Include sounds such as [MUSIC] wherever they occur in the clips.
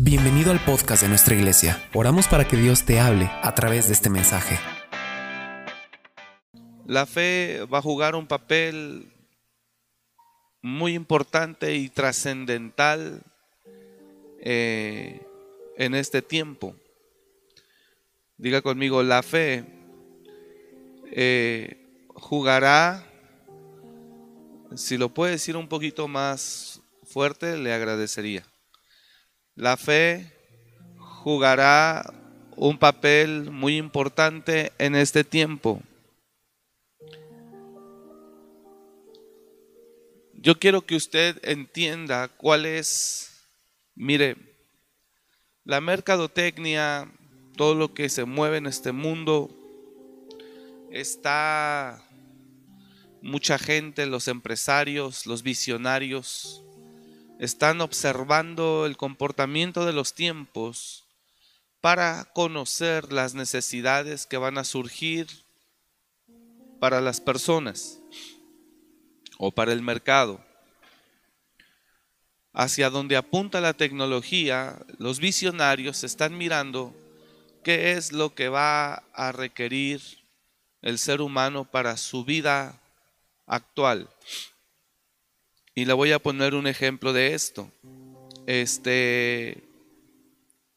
Bienvenido al podcast de nuestra iglesia. Oramos para que Dios te hable a través de este mensaje. La fe va a jugar un papel muy importante y trascendental eh, en este tiempo. Diga conmigo, la fe eh, jugará, si lo puede decir un poquito más fuerte, le agradecería. La fe jugará un papel muy importante en este tiempo. Yo quiero que usted entienda cuál es, mire, la mercadotecnia, todo lo que se mueve en este mundo, está mucha gente, los empresarios, los visionarios, están observando el comportamiento de los tiempos para conocer las necesidades que van a surgir para las personas o para el mercado. Hacia donde apunta la tecnología, los visionarios están mirando qué es lo que va a requerir el ser humano para su vida actual. Y le voy a poner un ejemplo de esto. Este,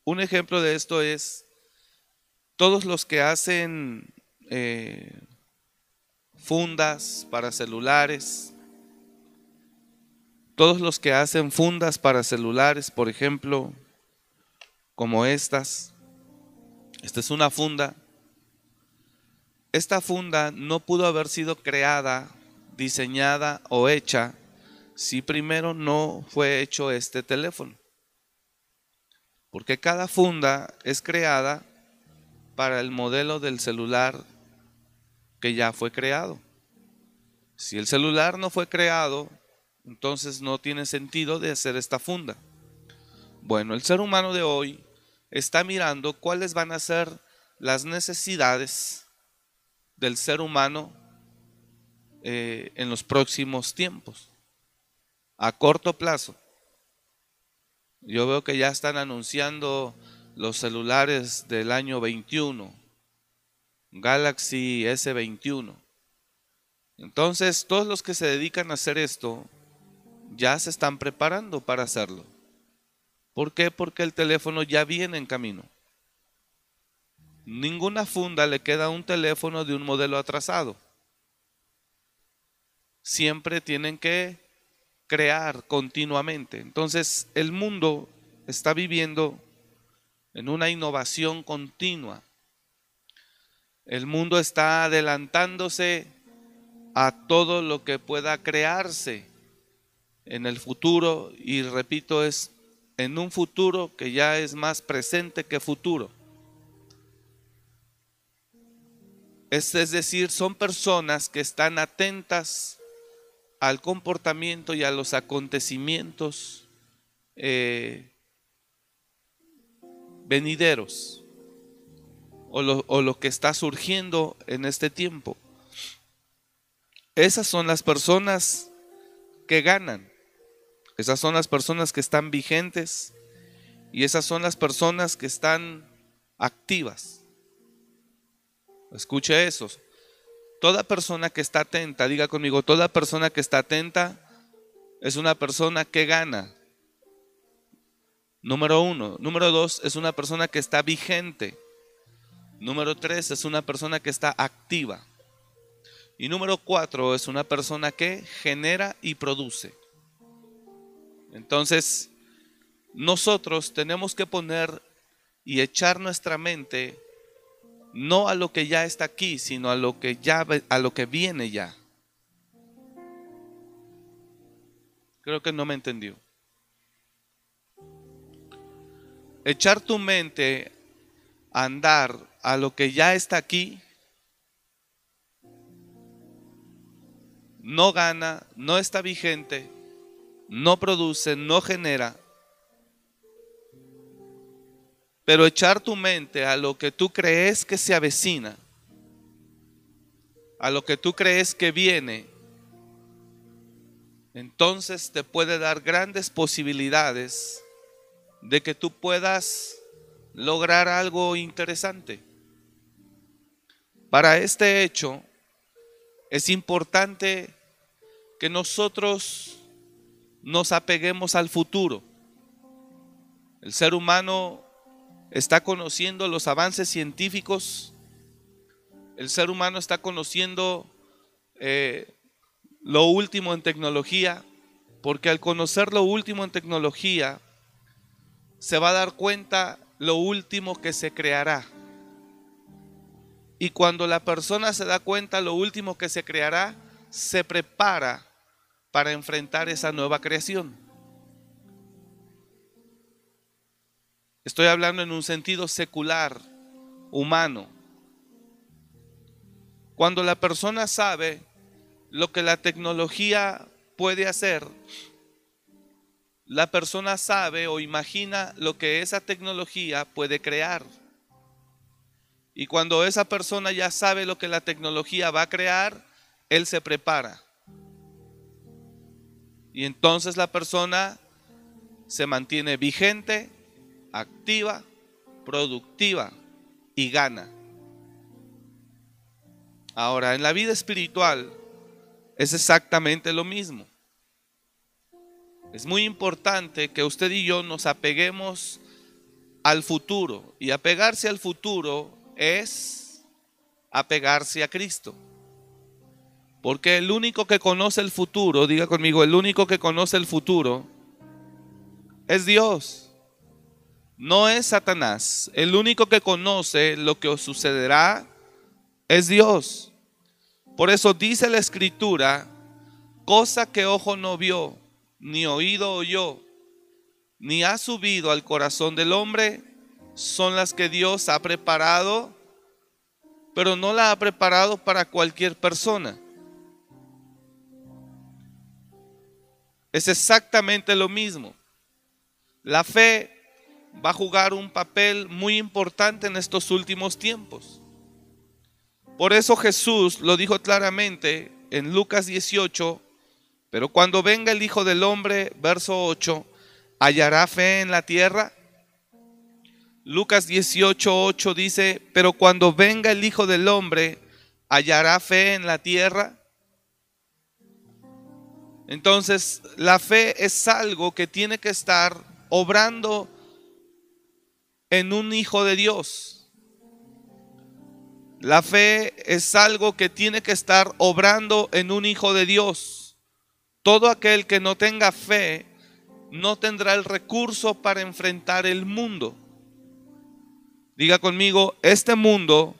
un ejemplo de esto es todos los que hacen eh, fundas para celulares, todos los que hacen fundas para celulares, por ejemplo, como estas. Esta es una funda. Esta funda no pudo haber sido creada, diseñada o hecha si primero no fue hecho este teléfono. Porque cada funda es creada para el modelo del celular que ya fue creado. Si el celular no fue creado, entonces no tiene sentido de hacer esta funda. Bueno, el ser humano de hoy está mirando cuáles van a ser las necesidades del ser humano eh, en los próximos tiempos a corto plazo. Yo veo que ya están anunciando los celulares del año 21, Galaxy S21. Entonces, todos los que se dedican a hacer esto ya se están preparando para hacerlo. ¿Por qué? Porque el teléfono ya viene en camino. Ninguna funda le queda un teléfono de un modelo atrasado. Siempre tienen que crear continuamente. Entonces el mundo está viviendo en una innovación continua. El mundo está adelantándose a todo lo que pueda crearse en el futuro y repito, es en un futuro que ya es más presente que futuro. Es, es decir, son personas que están atentas al comportamiento y a los acontecimientos eh, venideros o lo, o lo que está surgiendo en este tiempo. Esas son las personas que ganan. Esas son las personas que están vigentes y esas son las personas que están activas. Escuche eso. Toda persona que está atenta, diga conmigo, toda persona que está atenta es una persona que gana. Número uno. Número dos, es una persona que está vigente. Número tres, es una persona que está activa. Y número cuatro, es una persona que genera y produce. Entonces, nosotros tenemos que poner y echar nuestra mente no a lo que ya está aquí, sino a lo que ya a lo que viene ya. Creo que no me entendió. Echar tu mente a andar a lo que ya está aquí no gana, no está vigente, no produce, no genera, pero echar tu mente a lo que tú crees que se avecina, a lo que tú crees que viene, entonces te puede dar grandes posibilidades de que tú puedas lograr algo interesante. Para este hecho es importante que nosotros nos apeguemos al futuro. El ser humano está conociendo los avances científicos, el ser humano está conociendo eh, lo último en tecnología, porque al conocer lo último en tecnología, se va a dar cuenta lo último que se creará. Y cuando la persona se da cuenta lo último que se creará, se prepara para enfrentar esa nueva creación. Estoy hablando en un sentido secular, humano. Cuando la persona sabe lo que la tecnología puede hacer, la persona sabe o imagina lo que esa tecnología puede crear. Y cuando esa persona ya sabe lo que la tecnología va a crear, él se prepara. Y entonces la persona se mantiene vigente activa, productiva y gana. Ahora, en la vida espiritual es exactamente lo mismo. Es muy importante que usted y yo nos apeguemos al futuro. Y apegarse al futuro es apegarse a Cristo. Porque el único que conoce el futuro, diga conmigo, el único que conoce el futuro es Dios no es Satanás. El único que conoce lo que sucederá es Dios. Por eso dice la escritura, cosa que ojo no vio, ni oído oyó, ni ha subido al corazón del hombre, son las que Dios ha preparado, pero no la ha preparado para cualquier persona. Es exactamente lo mismo. La fe va a jugar un papel muy importante en estos últimos tiempos. Por eso Jesús lo dijo claramente en Lucas 18, pero cuando venga el Hijo del Hombre, verso 8, ¿hallará fe en la tierra? Lucas 18, 8 dice, pero cuando venga el Hijo del Hombre, ¿hallará fe en la tierra? Entonces, la fe es algo que tiene que estar obrando en un hijo de Dios. La fe es algo que tiene que estar obrando en un hijo de Dios. Todo aquel que no tenga fe no tendrá el recurso para enfrentar el mundo. Diga conmigo, este mundo,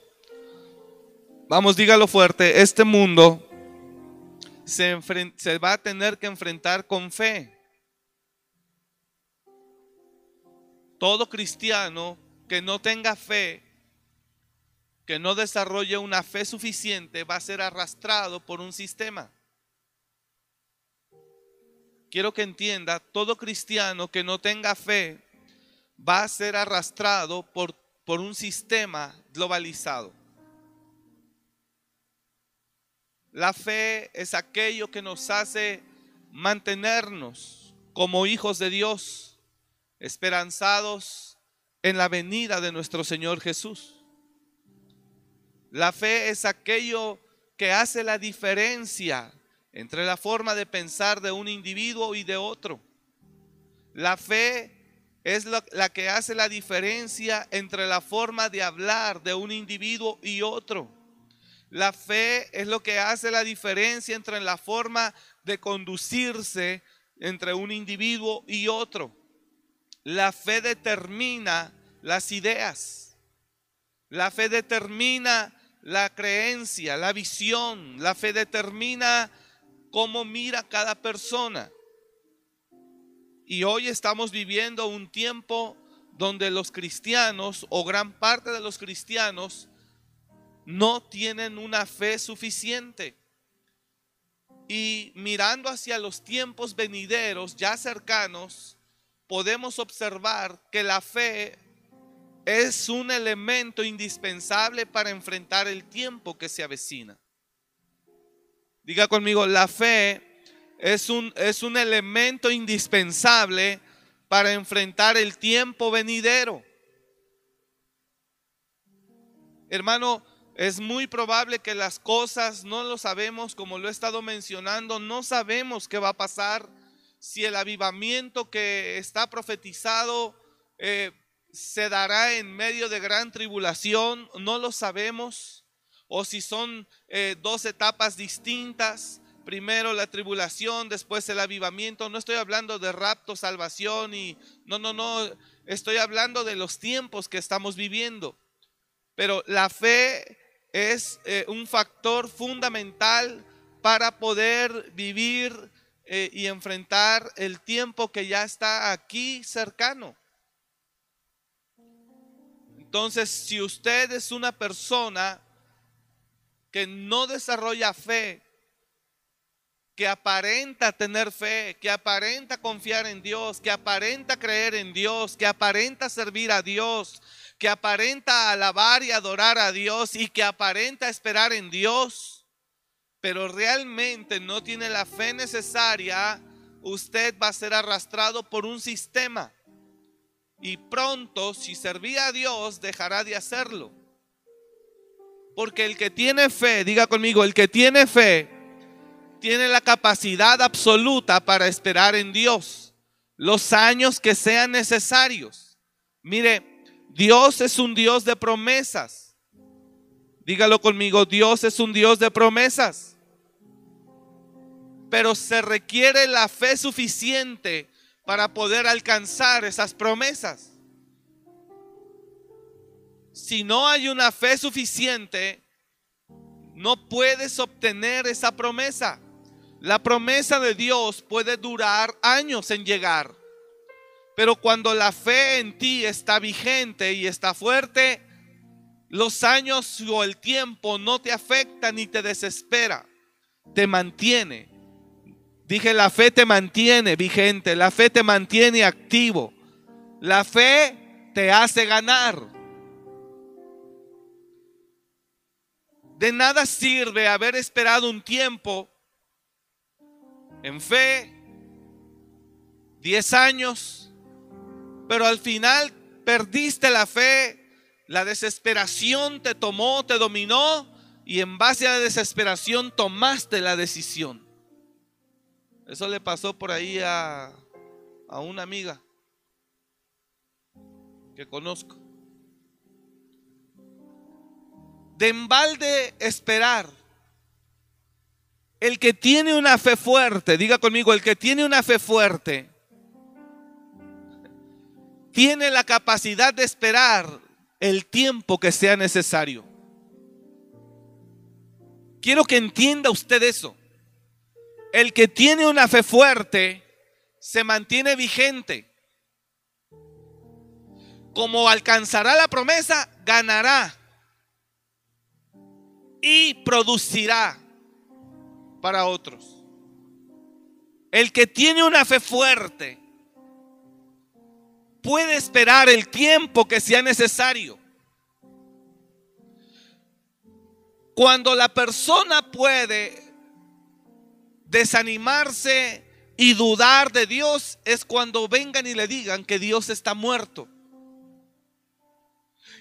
vamos, dígalo fuerte, este mundo se, se va a tener que enfrentar con fe. Todo cristiano que no tenga fe, que no desarrolle una fe suficiente, va a ser arrastrado por un sistema. Quiero que entienda, todo cristiano que no tenga fe va a ser arrastrado por, por un sistema globalizado. La fe es aquello que nos hace mantenernos como hijos de Dios esperanzados en la venida de nuestro Señor Jesús. La fe es aquello que hace la diferencia entre la forma de pensar de un individuo y de otro. La fe es la, que hace la diferencia entre la forma de hablar de un individuo y otro. La fe es lo que hace la diferencia entre la forma de conducirse entre un individuo y otro. La fe determina las ideas. La fe determina la creencia, la visión. La fe determina cómo mira cada persona. Y hoy estamos viviendo un tiempo donde los cristianos o gran parte de los cristianos no tienen una fe suficiente. Y mirando hacia los tiempos venideros ya cercanos, podemos observar que la fe es un elemento indispensable para enfrentar el tiempo que se avecina. Diga conmigo, la fe es un, es un elemento indispensable para enfrentar el tiempo venidero. Hermano, es muy probable que las cosas no lo sabemos, como lo he estado mencionando, no sabemos qué va a pasar, si el avivamiento que está profetizado eh, se dará en medio de gran tribulación, no lo sabemos, o si son eh, dos etapas distintas, primero la tribulación, después el avivamiento, no estoy hablando de rapto, salvación y no, no, no, estoy hablando de los tiempos que estamos viviendo. Pero la fe es eh, un factor fundamental para poder vivir eh, y enfrentar el tiempo que ya está aquí cercano. Entonces, si usted es una persona que no desarrolla fe, que aparenta tener fe, que aparenta confiar en Dios, que aparenta creer en Dios, que aparenta servir a Dios, que aparenta alabar y adorar a Dios y que aparenta esperar en Dios, pero realmente no tiene la fe necesaria, usted va a ser arrastrado por un sistema y pronto, si servía a Dios, dejará de hacerlo. Porque el que tiene fe, diga conmigo, el que tiene fe, tiene la capacidad absoluta para esperar en Dios los años que sean necesarios. Mire, Dios es un Dios de promesas. Dígalo conmigo, Dios es un Dios de promesas. Pero se requiere la fe suficiente para poder alcanzar esas promesas. Si no hay una fe suficiente, no puedes obtener esa promesa. La promesa de Dios puede durar años en llegar. Pero cuando la fe en ti está vigente y está fuerte, los años o el tiempo no te afecta ni te desespera, te mantiene. Dije, la fe te mantiene vigente, la fe te mantiene activo, la fe te hace ganar. De nada sirve haber esperado un tiempo en fe, 10 años, pero al final perdiste la fe, la desesperación te tomó, te dominó y en base a la desesperación tomaste la decisión. Eso le pasó por ahí a, una amiga que conozco. De embalde esperar. El que tiene una fe fuerte, diga conmigo, el que tiene una fe fuerte, tiene la capacidad de esperar el tiempo que sea necesario. Quiero que entienda usted eso. El que tiene una fe fuerte se mantiene vigente. Como alcanzará la promesa, ganará y producirá para otros. El que tiene una fe fuerte puede esperar el tiempo que sea necesario. Cuando la persona puede desanimarse y dudar de Dios es cuando vengan y le digan que Dios está muerto.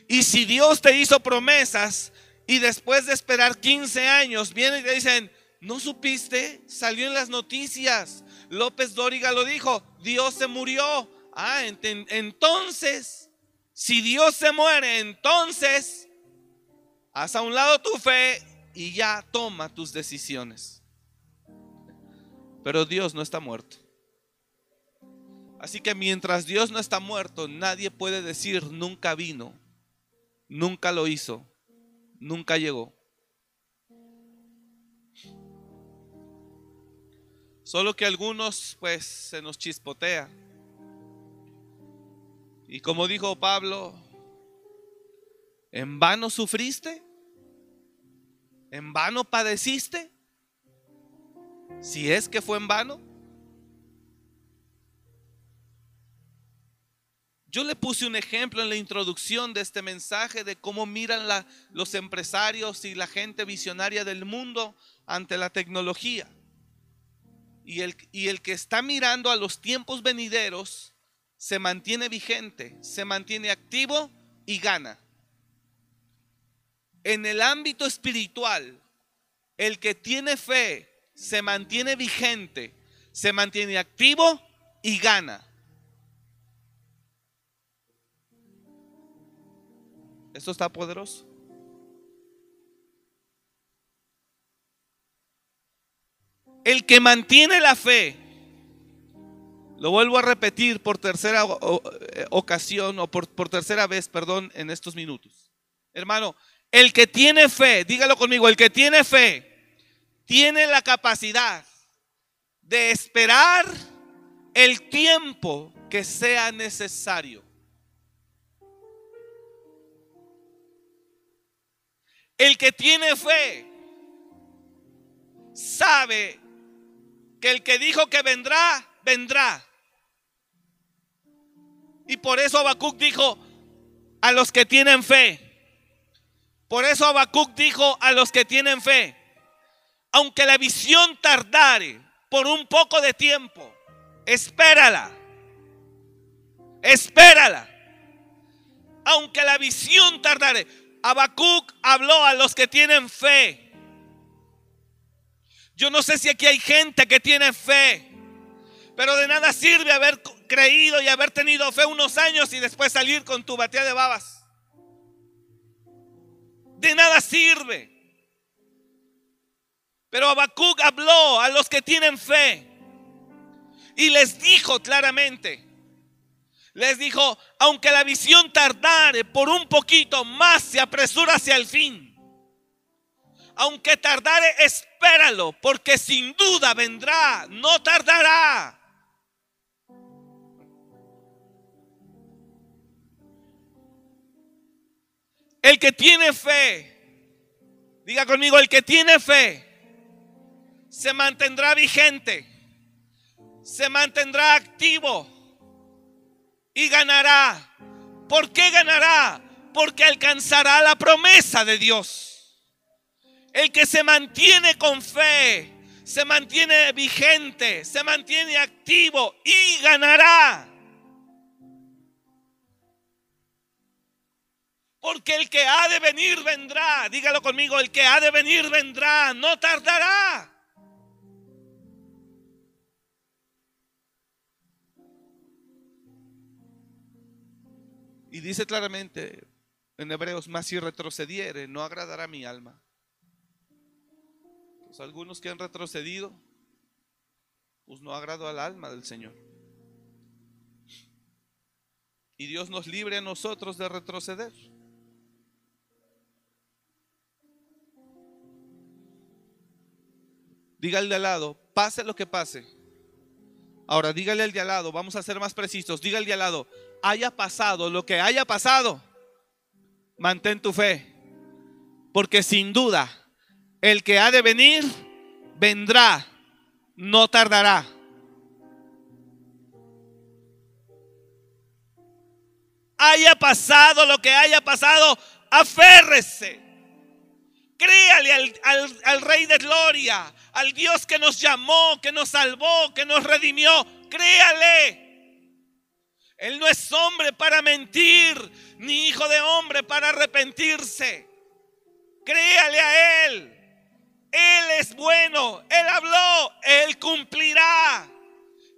Y si Dios te hizo promesas y después de esperar 15 años vienen y te dicen, ¿no supiste? Salió en las noticias. López Dóriga lo dijo, Dios se murió. Ah, entonces, si Dios se muere, entonces, haz a un lado tu fe y ya toma tus decisiones. Pero Dios no está muerto. Así que mientras Dios no está muerto, nadie puede decir nunca vino, nunca lo hizo, nunca llegó. Solo que algunos pues se nos chispotea. Y como dijo Pablo, ¿en vano sufriste? ¿En vano padeciste? Si es que fue en vano. Yo le puse un ejemplo en la introducción de este mensaje de cómo miran los empresarios y la gente visionaria del mundo ante la tecnología. Y el, que está mirando a los tiempos venideros se mantiene vigente, se mantiene activo y gana. En el ámbito espiritual, el que tiene fe se mantiene vigente, se mantiene activo y gana. Esto está poderoso. El que mantiene la fe, lo vuelvo a repetir por tercera eh, ocasión o por, por tercera vez, perdón, en estos minutos. Hermano, el que tiene fe, dígalo conmigo, el que tiene fe, tiene la capacidad de esperar el tiempo que sea necesario. El que tiene fe sabe que el que dijo que vendrá, vendrá. Y por eso Habacuc dijo a los que tienen fe. Por eso Habacuc dijo a los que tienen fe, aunque la visión tardare por un poco de tiempo, espérala. Espérala. Aunque la visión tardare. Habacuc habló a los que tienen fe. Yo no sé si aquí hay gente que tiene fe, pero de nada sirve haber creído y haber tenido fe unos años y después salir con tu batea de babas. De nada sirve. Pero Habacuc habló a los que tienen fe y les dijo claramente, les dijo, aunque la visión tardare por un poquito más, se apresura hacia el fin aunque tardare, espéralo, porque sin duda vendrá, no tardará. El que tiene fe, diga conmigo, el que tiene fe, se mantendrá vigente, se mantendrá activo y ganará. ¿Por qué ganará? Porque alcanzará la promesa de Dios. El que se mantiene con fe, se mantiene vigente, se mantiene activo y ganará. Porque el que ha de venir vendrá. Dígalo conmigo, el que ha de venir vendrá, no tardará. Y dice claramente en Hebreos, más si retrocediere, no agradará mi alma algunos que han retrocedido, pues no agrado al alma del Señor. Y Dios nos libre a nosotros de retroceder. Dígale de al lado, pase lo que pase. Ahora dígale al de al lado, vamos a ser más precisos. Dígale de al lado, haya pasado lo que haya pasado, mantén tu fe. Porque sin duda el que ha de venir, vendrá, no tardará. Haya pasado lo que haya pasado, aférrese. Créale al, al, Rey de Gloria, al Dios que nos llamó, que nos salvó, que nos redimió. Créale. Él no es hombre para mentir, ni hijo de hombre para arrepentirse. Créale a Él. Él es bueno, Él habló, Él cumplirá.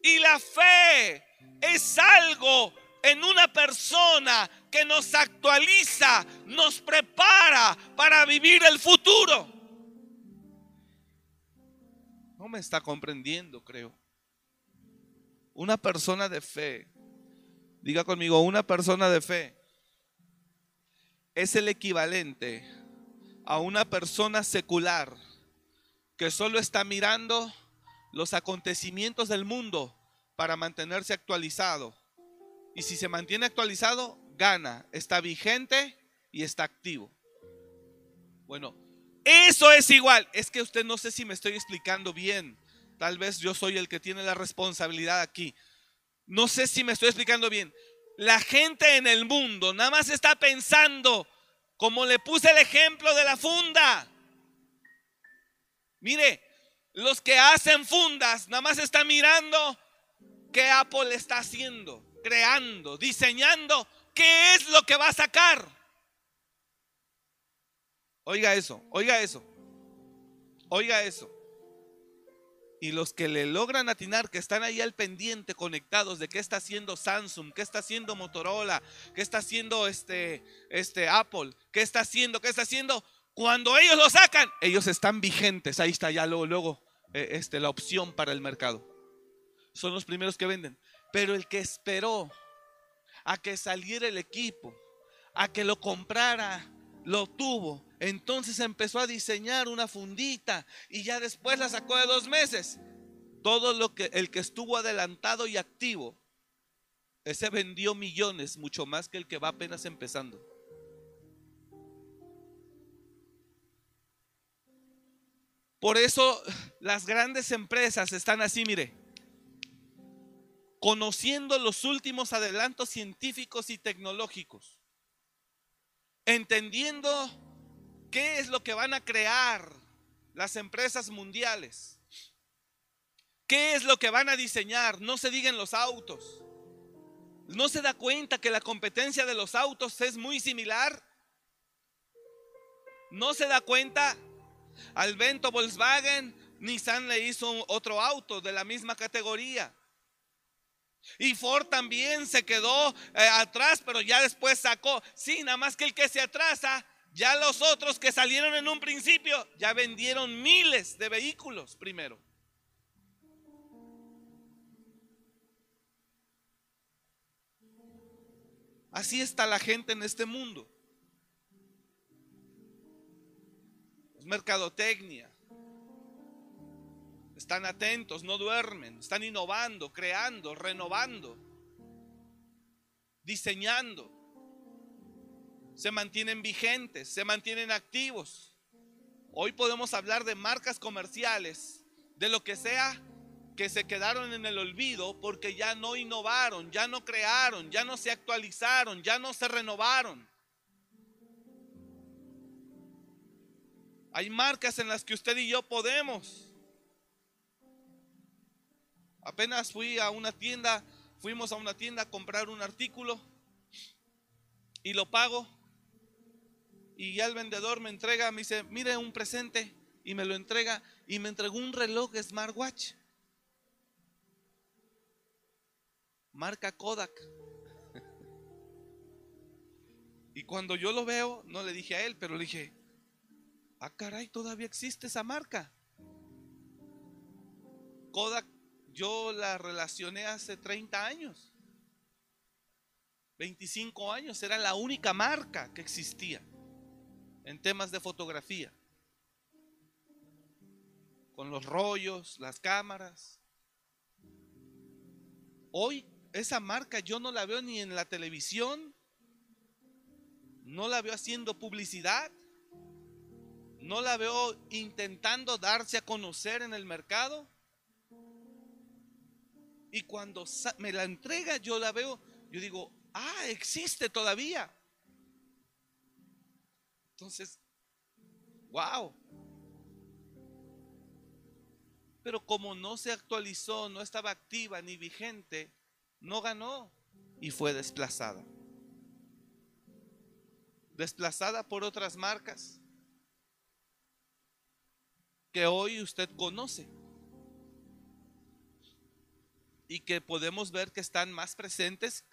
Y la fe es algo en una persona que nos actualiza, nos prepara para vivir el futuro. No me está comprendiendo, creo. Una persona de fe, diga conmigo, una persona de fe es el equivalente a una persona secular que solo está mirando los acontecimientos del mundo para mantenerse actualizado. Y si se mantiene actualizado, gana, está vigente y está activo. Bueno, eso es igual. Es que usted no sé si me estoy explicando bien. Tal vez yo soy el que tiene la responsabilidad aquí. No sé si me estoy explicando bien. La gente en el mundo nada más está pensando, como le puse el ejemplo de la funda. Mire, los que hacen fundas nada más están mirando qué Apple está haciendo. Creando, diseñando qué es lo que va a sacar. Oiga eso, oiga eso, oiga eso. Y los que le logran atinar, que están ahí al pendiente, conectados de qué está haciendo Samsung, qué está haciendo Motorola, qué está haciendo este, este Apple, qué está haciendo, qué está haciendo, cuando ellos lo sacan, ellos están vigentes. Ahí está ya luego, eh, este, la opción para el mercado. Son los primeros que venden. Pero el que esperó a que saliera el equipo, a que lo comprara, lo tuvo. Entonces empezó a diseñar una fundita y ya después la sacó de dos meses. Todo lo que el que estuvo adelantado y activo, ese vendió millones, mucho más que el que va apenas empezando. Por eso las grandes empresas están así, mire, conociendo los últimos adelantos científicos y tecnológicos, entendiendo qué es lo que van a crear las empresas mundiales, qué es lo que van a diseñar, no se digan los autos. ¿No se da cuenta que la competencia de los autos es muy similar? ¿No se da cuenta al Vento Volkswagen, Nissan le hizo otro auto de la misma categoría. Y Ford también se quedó eh, atrás, pero ya después sacó. Sí, nada más que el que se atrasa, ya los otros que salieron en un principio, ya vendieron miles de vehículos primero. Así está la gente en este mundo. mercadotecnia. Están atentos, no duermen, están innovando, creando, renovando, diseñando. Se mantienen vigentes, se mantienen activos. Hoy podemos hablar de marcas comerciales, de lo que sea que se quedaron en el olvido porque ya no innovaron, ya no crearon, ya no se actualizaron, ya no se renovaron. Hay marcas en las que usted y yo podemos. Apenas fui a una tienda, fuimos a una tienda a comprar un artículo y lo pago. Y ya el vendedor me entrega, me dice, mire un presente y me lo entrega y me entregó un reloj smartwatch. Marca Kodak. [LAUGHS] Y cuando yo lo veo, no le dije a él, pero le dije, Ah, caray, todavía existe esa marca. Kodak, yo la relacioné hace 30 años. 25 años, era la única marca que existía en temas de fotografía. Con los rollos, las cámaras. Hoy esa marca yo no la veo ni en la televisión, no la veo haciendo publicidad no la veo intentando darse a conocer en el mercado. Y cuando me la entrega, yo la veo, yo digo, ah, existe todavía. Entonces, wow. Pero como no se actualizó, no estaba activa ni vigente, no ganó y fue desplazada. Desplazada por otras marcas que hoy usted conoce y que podemos ver que están más presentes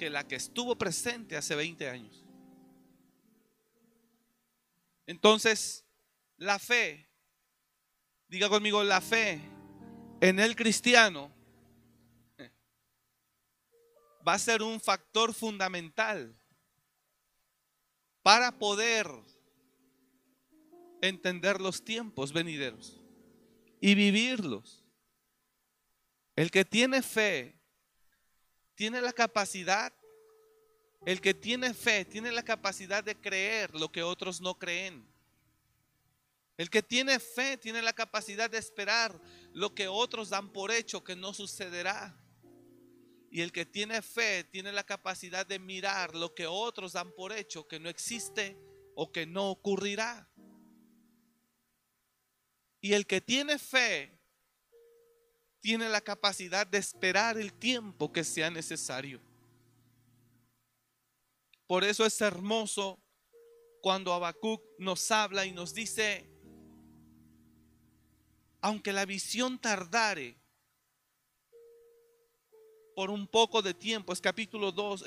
que la que estuvo presente hace 20 años. Entonces, la fe, diga conmigo, la fe en el cristiano va a ser un factor fundamental para poder entender los tiempos venideros y vivirlos. El que tiene fe tiene la capacidad, el que tiene fe tiene la capacidad de creer lo que otros no creen. El que tiene fe tiene la capacidad de esperar lo que otros dan por hecho que no sucederá. Y el que tiene fe tiene la capacidad de mirar lo que otros dan por hecho que no existe o que no ocurrirá. Y el que tiene fe tiene la capacidad de esperar el tiempo que sea necesario. Por eso es hermoso cuando Habacuc nos habla y nos dice, aunque la visión tardare por un poco de tiempo, es capítulo 2,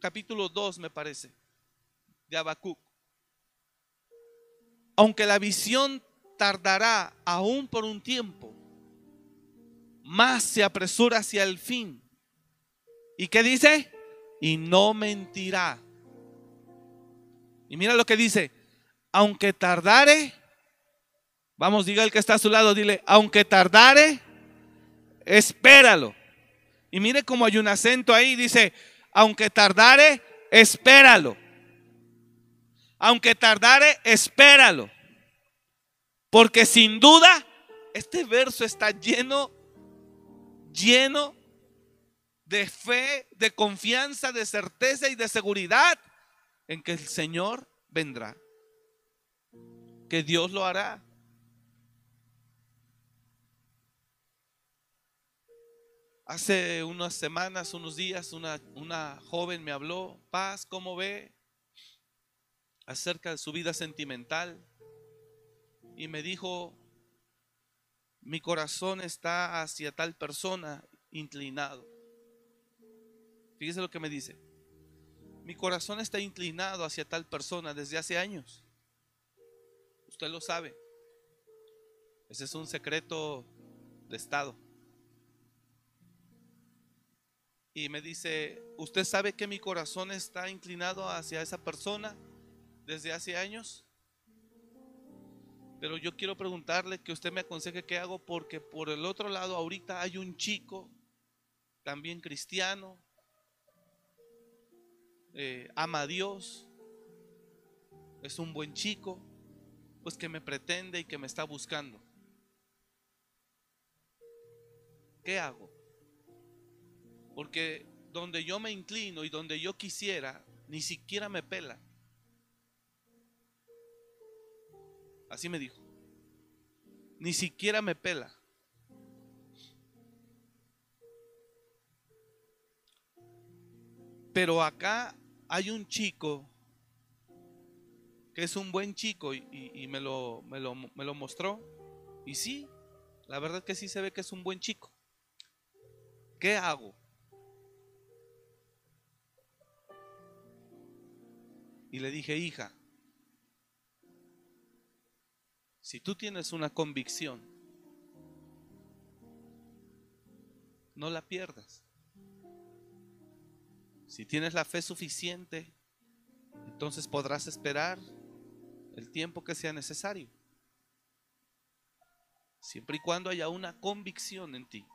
capítulo 2 me parece, de Habacuc. Aunque la visión tardará aún por un tiempo, más se apresura hacia el fin. ¿Y qué dice? Y no mentirá. Y mira lo que dice, aunque tardare, vamos, diga el que está a su lado, dile, aunque tardare, espéralo. Y mire cómo hay un acento ahí, dice, aunque tardare, espéralo. Aunque tardare, espéralo. Porque sin duda, este verso está lleno, lleno de fe, de confianza, de certeza y de seguridad en que el Señor vendrá, que Dios lo hará. Hace unas semanas, unos días, una, una joven me habló, Paz, ¿cómo ve? acerca de su vida sentimental y me dijo, mi corazón está hacia tal persona inclinado. Fíjese lo que me dice. Mi corazón está inclinado hacia tal persona desde hace años. Usted lo sabe. Ese es un secreto de Estado. Y me dice, ¿usted sabe que mi corazón está inclinado hacia esa persona desde hace años? Pero yo quiero preguntarle que usted me aconseje qué hago porque por el otro lado ahorita hay un chico, también cristiano, eh, ama a Dios, es un buen chico, pues que me pretende y que me está buscando. ¿Qué hago? Porque donde yo me inclino y donde yo quisiera, ni siquiera me pela. Así me dijo. Ni siquiera me pela. Pero acá hay un chico que es un buen chico y, me, lo, me, lo, me lo mostró. Y sí, la verdad que sí se ve que es un buen chico. ¿Qué hago? Y le dije, hija, si tú tienes una convicción, no la pierdas. Si tienes la fe suficiente, entonces podrás esperar el tiempo que sea necesario. Siempre y cuando haya una convicción en ti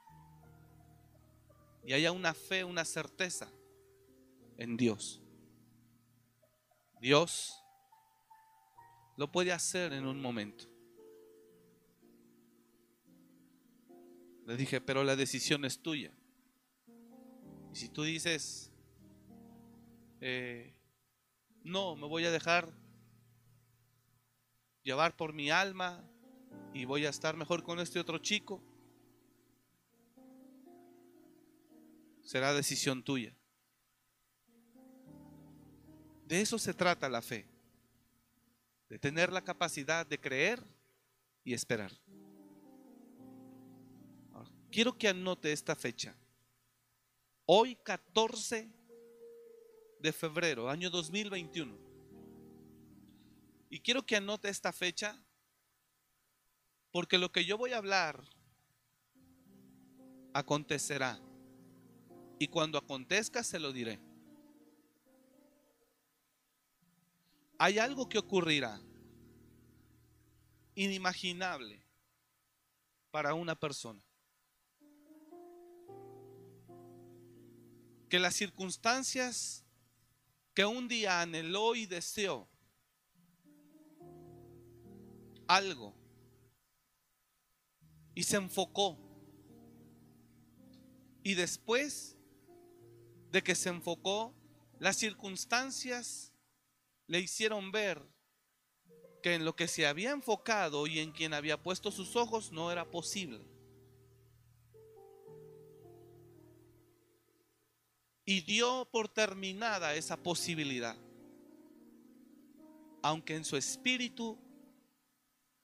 y haya una fe, una certeza en Dios. Dios lo puede hacer en un momento. Le dije, pero la decisión es tuya. Y si tú dices, eh, no, me voy a dejar llevar por mi alma y voy a estar mejor con este otro chico, será decisión tuya. De eso se trata la fe, de tener la capacidad de creer y esperar. Quiero que anote esta fecha. Hoy 14 de febrero, año 2021. Y quiero que anote esta fecha porque lo que yo voy a hablar acontecerá. Y cuando acontezca se lo diré. Hay algo que ocurrirá inimaginable para una persona. Que las circunstancias que un día anheló y deseó algo y se enfocó. Y después de que se enfocó, las circunstancias le hicieron ver que en lo que se había enfocado y en quien había puesto sus ojos no era posible. Y dio por terminada esa posibilidad. Aunque en su espíritu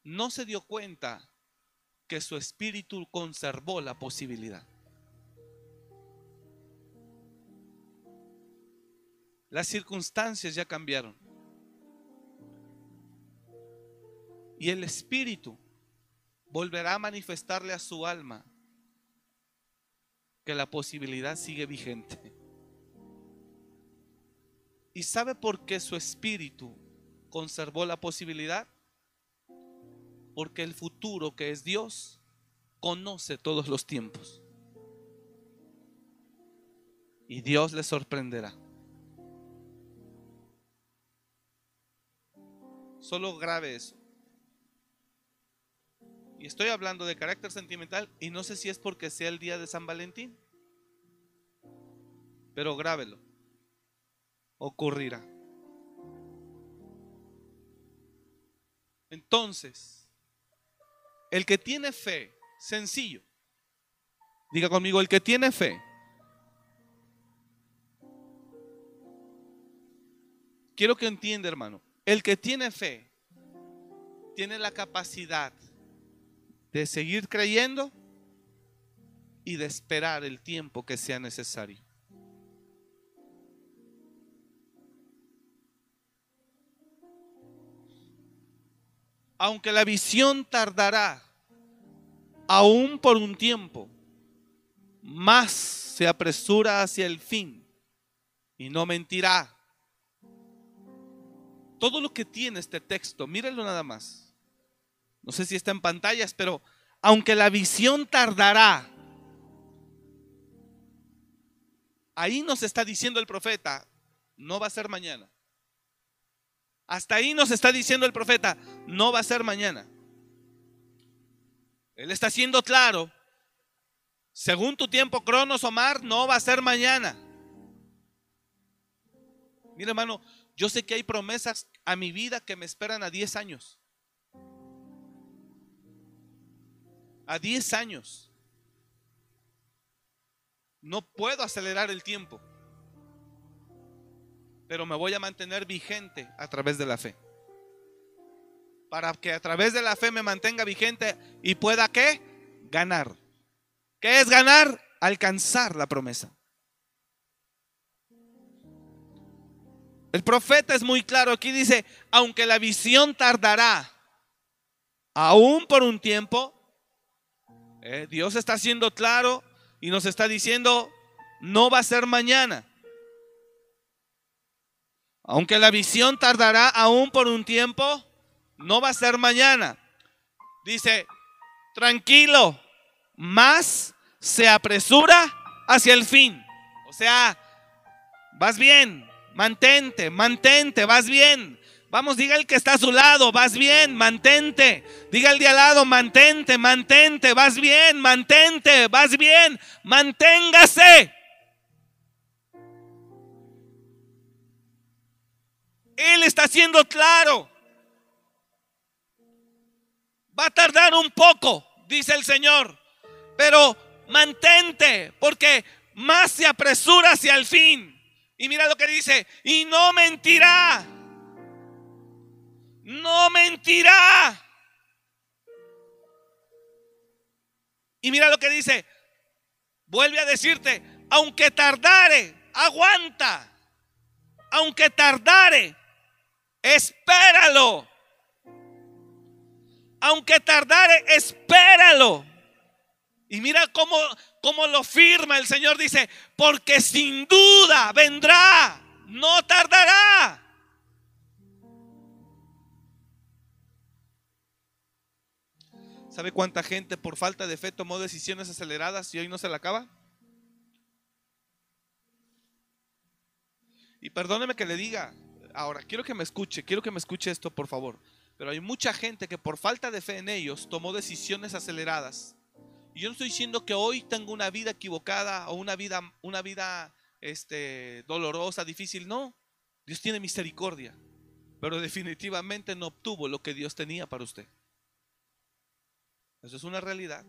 no se dio cuenta que su espíritu conservó la posibilidad. Las circunstancias ya cambiaron. Y el espíritu volverá a manifestarle a su alma que la posibilidad sigue vigente. ¿Y sabe por qué su espíritu conservó la posibilidad? Porque el futuro que es Dios conoce todos los tiempos. Y Dios le sorprenderá. Solo grave eso. Y estoy hablando de carácter sentimental y no sé si es porque sea el día de San Valentín. Pero grábelo. Ocurrirá. Entonces, el que tiene fe, sencillo. Diga conmigo, el que tiene fe. Quiero que entienda, hermano. El que tiene fe tiene la capacidad de seguir creyendo y de esperar el tiempo que sea necesario. Aunque la visión tardará aún por un tiempo, más se apresura hacia el fin y no mentirá. Todo lo que tiene este texto, mírenlo nada más no sé si está en pantallas, pero aunque la visión tardará, ahí nos está diciendo el profeta, no va a ser mañana. Hasta ahí nos está diciendo el profeta, no va a ser mañana. Él está siendo claro, según tu tiempo, Cronos Omar, no va a ser mañana. Mira, hermano, yo sé que hay promesas a mi vida que me esperan a 10 años. a 10 años. No puedo acelerar el tiempo, pero me voy a mantener vigente a través de la fe. Para que a través de la fe me mantenga vigente y pueda qué? Ganar. ¿Qué es ganar? Alcanzar la promesa. El profeta es muy claro aquí, dice, aunque la visión tardará aún por un tiempo, eh, Dios está siendo claro y nos está diciendo, no va a ser mañana. Aunque la visión tardará aún por un tiempo, no va a ser mañana. Dice, tranquilo, más se apresura hacia el fin. O sea, vas bien, mantente, mantente, vas bien. Vamos, diga el que está a su lado, vas bien, mantente. Diga el de al lado, mantente, mantente, vas bien, mantente, vas bien, manténgase. Él está siendo claro. Va a tardar un poco, dice el Señor, pero mantente, porque más se apresura hacia el fin. Y mira lo que dice, y no mentirá no mentirá. Y mira lo que dice, vuelve a decirte, aunque tardare, aguanta. Aunque tardare, espéralo. Aunque tardare, espéralo. Y mira cómo, cómo lo firma el Señor. Dice, porque sin duda vendrá, no tardará. ¿Sabe cuánta gente por falta de fe tomó decisiones aceleradas y hoy no se la acaba? Y perdóneme que le diga, ahora quiero que me escuche, quiero que me escuche esto por favor, pero hay mucha gente que por falta de fe en ellos tomó decisiones aceleradas. Y yo no estoy diciendo que hoy tengo una vida equivocada o una vida, una vida este, dolorosa, difícil, no. Dios tiene misericordia, pero definitivamente no obtuvo lo que Dios tenía para usted. Eso es una realidad.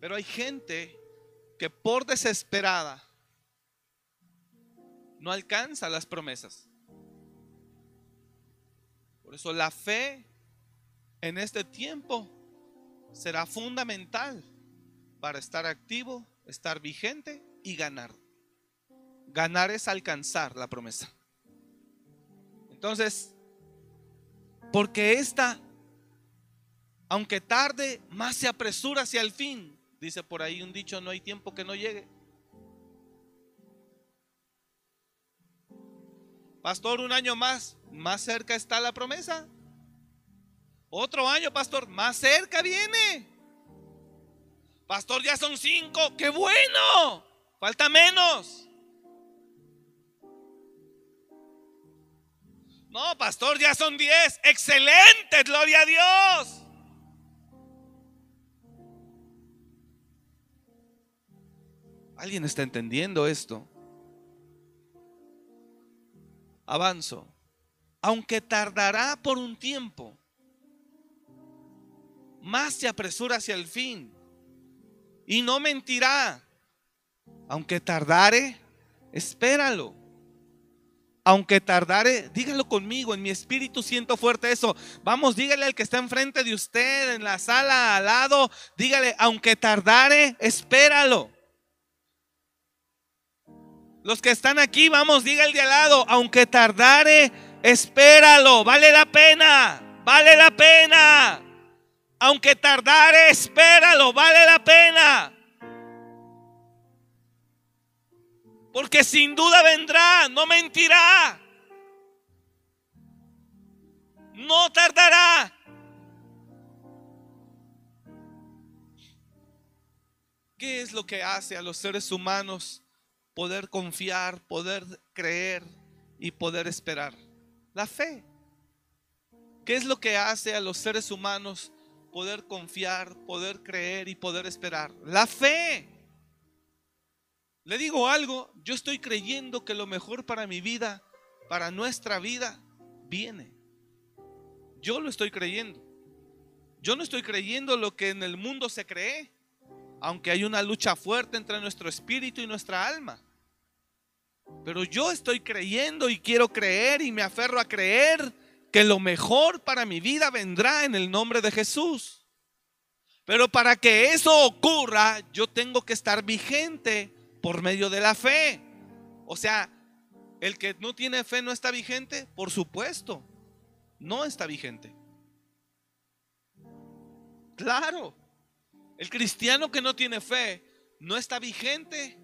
Pero hay gente que por desesperada no alcanza las promesas. Por eso la fe en este tiempo será fundamental para estar activo, estar vigente y ganar. Ganar es alcanzar la promesa. Entonces, porque esta, aunque tarde, más se apresura hacia el fin. Dice por ahí un dicho, no hay tiempo que no llegue. Pastor, un año más, más cerca está la promesa. Otro año, pastor, más cerca viene. Pastor, ya son cinco, qué bueno. Falta menos. No, pastor, ya son diez. Excelente, gloria a Dios. ¿Alguien está entendiendo esto? Avanzo, aunque tardará por un tiempo, más se apresura hacia el fin y no mentirá. Aunque tardare, espéralo. Aunque tardare, dígalo conmigo, en mi espíritu siento fuerte eso. Vamos, dígale al que está enfrente de usted, en la sala al lado, dígale, aunque tardare, espéralo. Los que están aquí, vamos, diga el de al lado, aunque tardare, espéralo, vale la pena, vale la pena. Aunque tardare, espéralo, vale la pena. Porque sin duda vendrá, no mentirá. No tardará. ¿Qué es lo que hace a los seres humanos poder confiar, poder creer y poder esperar. La fe. ¿Qué es lo que hace a los seres humanos poder confiar, poder creer y poder esperar? La fe. Le digo algo, yo estoy creyendo que lo mejor para mi vida, para nuestra vida, viene. Yo lo estoy creyendo. Yo no estoy creyendo lo que en el mundo se cree, aunque hay una lucha fuerte entre nuestro espíritu y nuestra alma. Pero yo estoy creyendo y quiero creer y me aferro a creer que lo mejor para mi vida vendrá en el nombre de Jesús. Pero para que eso ocurra, yo tengo que estar vigente por medio de la fe. O sea, el que no tiene fe no está vigente, por supuesto, no está vigente. Claro, el cristiano que no tiene fe no está vigente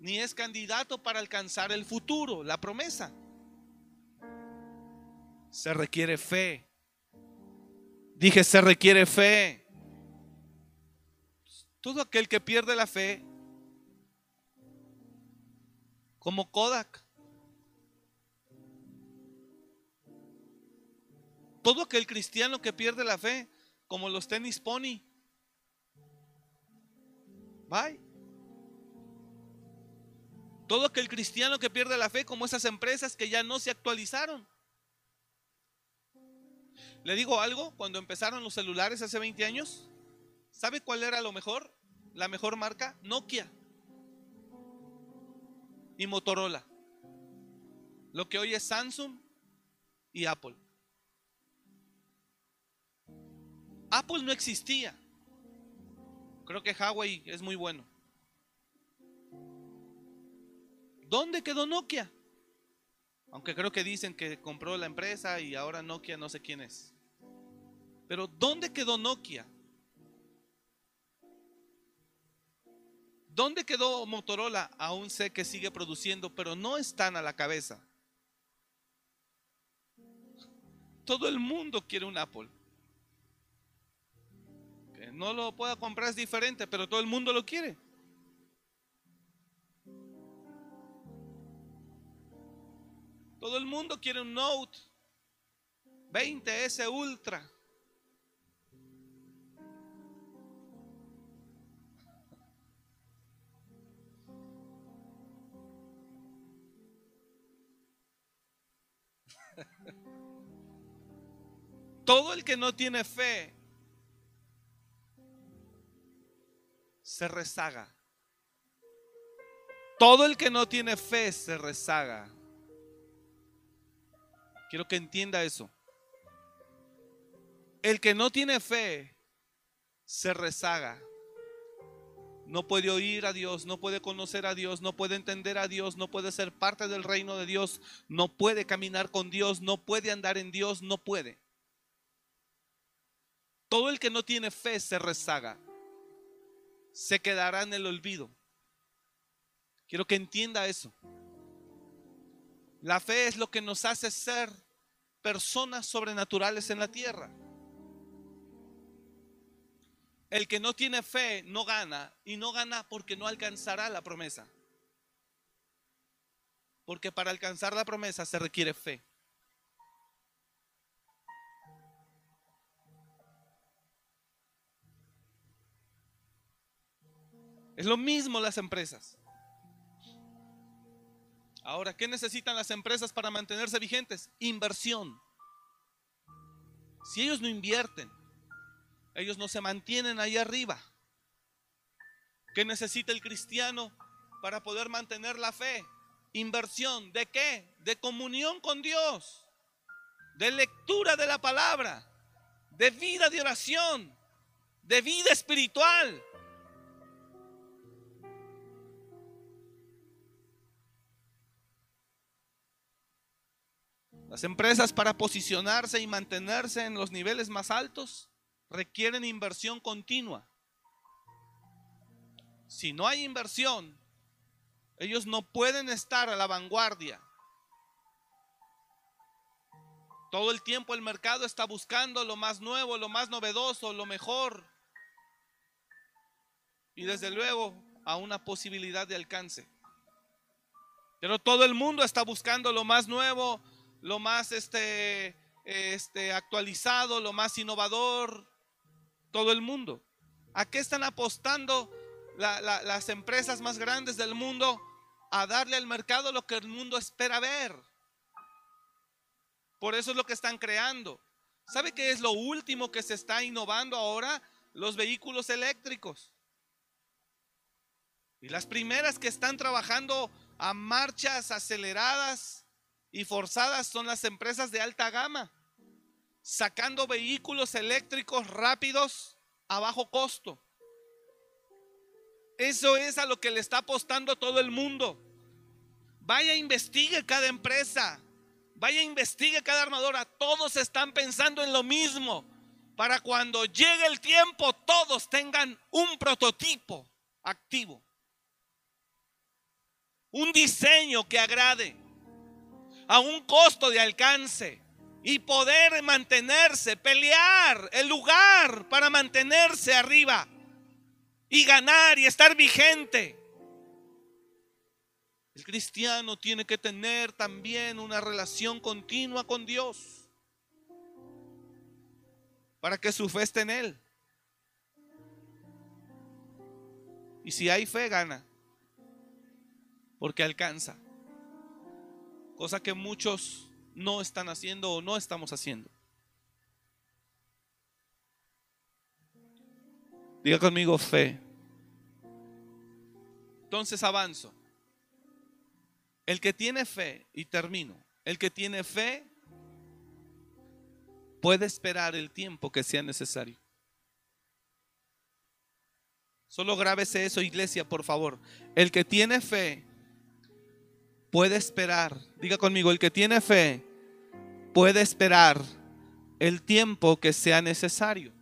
ni es candidato para alcanzar el futuro, la promesa. Se requiere fe. Dije, se requiere fe. Todo aquel que pierde la fe, como Kodak, todo aquel cristiano que pierde la fe, como los tenis pony, bye. Todo aquel cristiano que pierde la fe, como esas empresas que ya no se actualizaron. Le digo algo, cuando empezaron los celulares hace 20 años, ¿sabe cuál era lo mejor? La mejor marca, Nokia y Motorola. Lo que hoy es Samsung y Apple. Apple no existía. Creo que Huawei es muy bueno. ¿Dónde quedó Nokia? Aunque creo que dicen que compró la empresa y ahora Nokia no sé quién es. Pero ¿dónde quedó Nokia? ¿Dónde quedó Motorola? Aún sé que sigue produciendo, pero no están a la cabeza. Todo el mundo quiere un Apple. Que no lo pueda comprar es diferente, pero todo el mundo lo quiere. Todo el mundo quiere un Note 20S Ultra. Todo el que no tiene fe se rezaga, Todo el que no tiene fe se rezaga. Quiero que entienda eso. El que no tiene fe se rezaga. No puede oír a Dios, no puede conocer a Dios, no puede entender a Dios, no puede ser parte del reino de Dios, no puede caminar con Dios, no puede andar en Dios, no puede. Todo el que no tiene fe se rezaga, se quedará en el olvido. Quiero que entienda eso. La fe es lo que nos hace ser personas sobrenaturales en la tierra. El que no tiene fe no gana y no gana porque no alcanzará la promesa. Porque para alcanzar la promesa se requiere fe. Es lo mismo las empresas. Ahora, ¿qué necesitan las empresas para mantenerse vigentes? Inversión. Si ellos no invierten, ellos no se mantienen ahí arriba. ¿Qué necesita el cristiano para poder mantener la fe? Inversión. ¿De qué? De comunión con Dios. De lectura de la palabra. De vida de oración. De vida espiritual. Las empresas para posicionarse y mantenerse en los niveles más altos requieren inversión continua. Si no hay inversión, ellos no pueden estar a la vanguardia. Todo el tiempo el mercado está buscando lo más nuevo, lo más novedoso, lo mejor. Y desde luego a una posibilidad de alcance. Pero todo el mundo está buscando lo más nuevo, lo más este, este, actualizado, lo más innovador, todo el mundo. ¿A qué están apostando las empresas más grandes del mundo? A darle al mercado lo que el mundo espera ver. Por eso es lo que están creando. ¿Sabe qué es lo último que se está innovando ahora? Los vehículos eléctricos. Y las primeras que están trabajando a marchas aceleradas y forzadas son las empresas de alta gama, sacando vehículos eléctricos rápidos a bajo costo. Eso es a lo que le está apostando todo el mundo. Vaya, investigue cada empresa. Vaya, investigue cada armadora. Todos están pensando en lo mismo. Para cuando llegue el tiempo, todos tengan un prototipo activo. Un diseño que agrade a un costo de alcance y poder mantenerse, pelear el lugar para mantenerse arriba y ganar y estar vigente. El cristiano tiene que tener también una relación continua con Dios para que su fe esté en Él. Y si hay fe, gana, porque alcanza cosa que muchos no están haciendo o no estamos haciendo. Diga conmigo fe. Entonces avanzo. El que tiene fe, y termino, el que tiene fe puede esperar el tiempo que sea necesario. Solo grábese eso, iglesia, por favor. El que tiene fe puede esperar. Diga conmigo, el que tiene fe puede esperar el tiempo que sea necesario.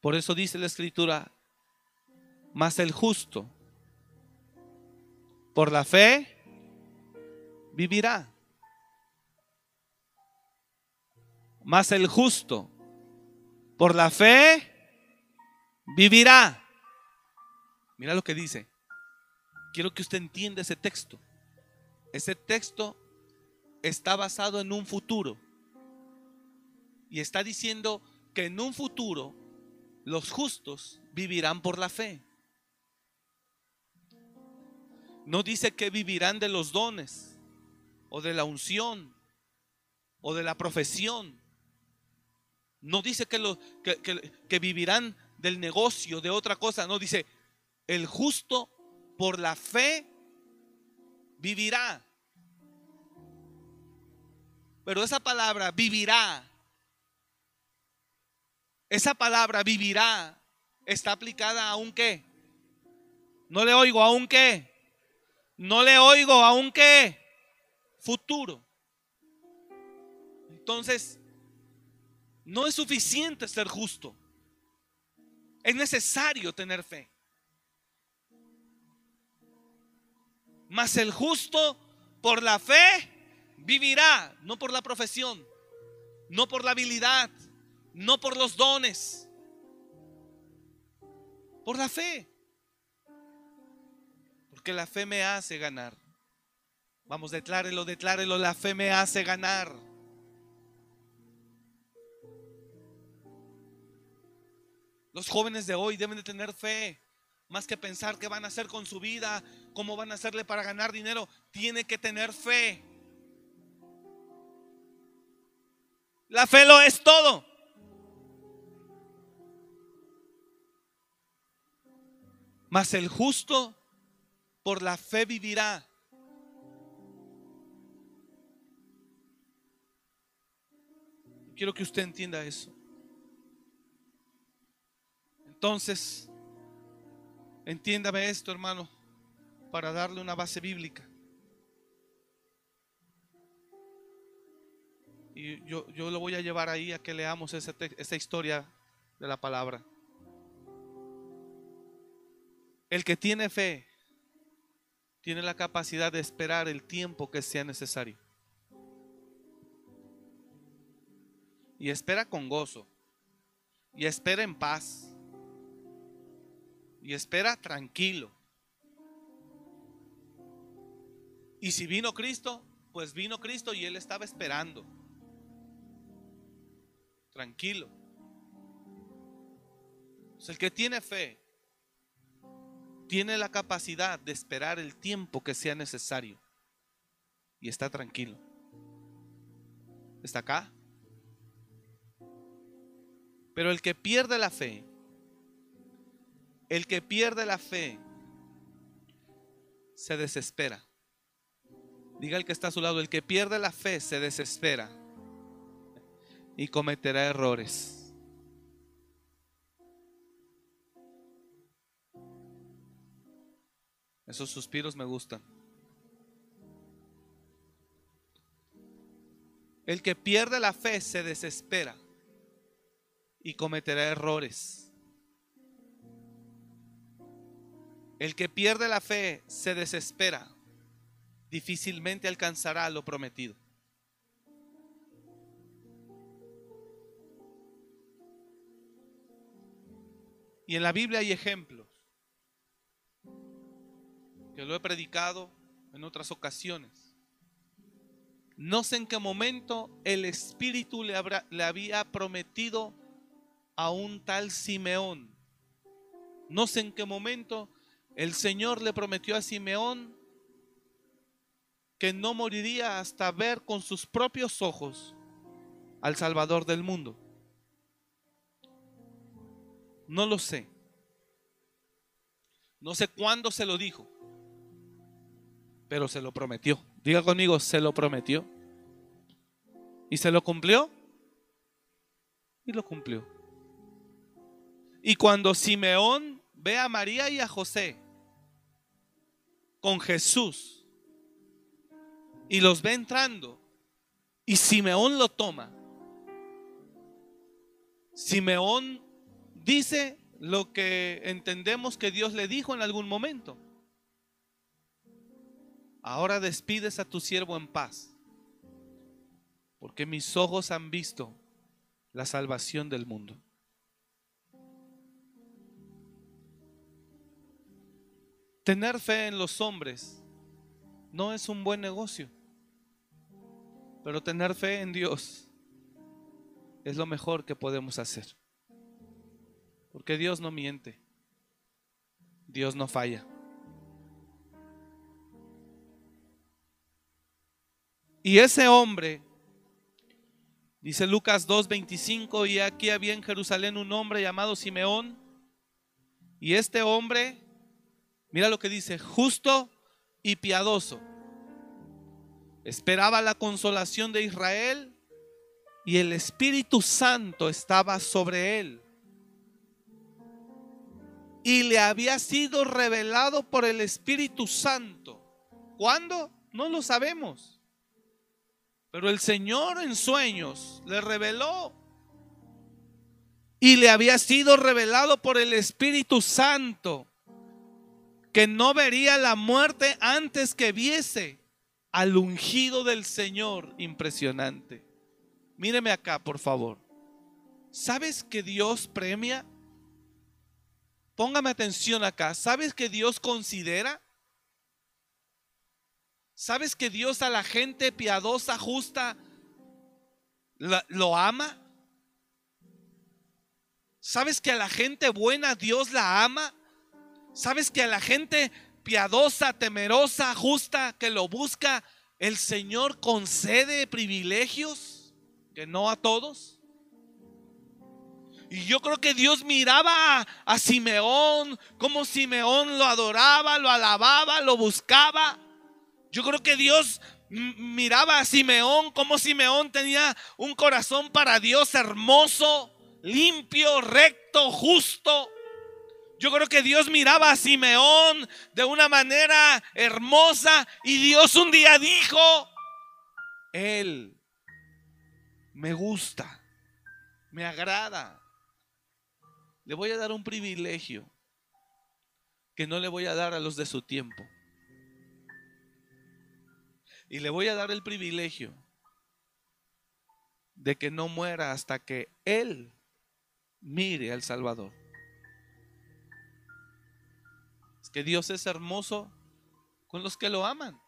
Por eso dice la escritura, más el justo por la fe vivirá. Más el justo por la fe vivirá. Mira lo que dice. Quiero que usted entienda ese texto. Ese texto está basado en un futuro. Y está diciendo que en un futuro los justos vivirán por la fe. No dice que vivirán de los dones o de la unción o de la profesión No dice que, lo, que, que vivirán del negocio, de otra cosa. No, dice, el justo por la fe vivirá. Pero esa palabra vivirá, esa palabra vivirá está aplicada a un qué. No le oigo a un qué. No le oigo a un qué. Futuro. Entonces, no es suficiente ser justo. Es necesario tener fe. Mas el justo por la fe vivirá, no por la profesión, no por la habilidad, no por los dones, por la fe. Porque la fe me hace ganar. Vamos, declárelo, declárelo, la fe me hace ganar. Los jóvenes de hoy deben de tener fe. Más que pensar qué van a hacer con su vida, cómo van a hacerle para ganar dinero, tiene que tener fe. La fe lo es todo. Mas el justo por la fe vivirá. Quiero que usted entienda eso. Entonces, entiéndame esto, hermano, para darle una base bíblica. Y yo, yo lo voy a llevar ahí a que leamos esa, esa historia de la palabra. El que tiene fe tiene la capacidad de esperar el tiempo que sea necesario. Y espera con gozo. Y espera en paz y espera tranquilo. Y si vino Cristo, pues vino Cristo y él estaba esperando. Tranquilo. El que tiene fe tiene la capacidad de esperar el tiempo que sea necesario y está tranquilo. ¿Está acá? Pero el que pierde la fe el que pierde la fe se desespera. Diga el que está a su lado, el que pierde la fe se desespera y cometerá errores. Esos suspiros me gustan. El que pierde la fe se desespera y cometerá errores. El que pierde la fe se desespera, difícilmente alcanzará lo prometido. Y en la Biblia hay ejemplos que lo he predicado en otras ocasiones. No sé en qué momento el Espíritu le, había prometido a un tal Simeón. No sé en qué momento el Señor le prometió a Simeón que no moriría hasta ver con sus propios ojos al Salvador del mundo. No lo sé. No sé cuándo se lo dijo, pero se lo prometió. Diga conmigo, se lo prometió. ¿Y se lo cumplió? Y lo cumplió. Y cuando Simeón ve a María y a José con Jesús y los ve entrando y Simeón lo toma. Simeón dice lo que entendemos que Dios le dijo en algún momento. Ahora despides a tu siervo en paz, porque mis ojos han visto la salvación del mundo. Tener fe en los hombres no es un buen negocio, pero tener fe en Dios es lo mejor que podemos hacer. Porque Dios no miente, Dios no falla. Y ese hombre, Dice Lucas 2:25, y aquí había en Jerusalén un hombre llamado Simeón, y este hombre, mira lo que dice, justo y piadoso, esperaba la consolación de Israel y el Espíritu Santo estaba sobre él. Y le había sido revelado por el Espíritu Santo. ¿Cuándo? No lo sabemos. Pero el Señor en sueños le reveló. Y le había sido revelado por el Espíritu Santo que no vería la muerte antes que viese al ungido del Señor impresionante. Míreme acá, por favor. ¿Sabes que Dios premia? Póngame atención acá. ¿Sabes que Dios considera? ¿Sabes que Dios a la gente piadosa, justa, lo ama? ¿Sabes que a la gente buena Dios la ama? ¿Sabes que a la gente piadosa, temerosa, justa, que lo busca, el Señor concede privilegios? que no a todos. Y yo creo que Dios miraba a, Simeón, como Simeón lo adoraba, lo alababa, lo buscaba. Yo creo que Dios miraba a Simeón, como Simeón tenía un corazón para Dios hermoso, limpio, recto, justo. Yo creo que Dios miraba a Simeón de una manera hermosa y Dios un día dijo, Él me gusta, me agrada. Le voy a dar un privilegio que no le voy a dar a los de su tiempo. Y le voy a dar el privilegio de que no muera hasta que Él mire al Salvador. Que Dios es hermoso con los que lo aman.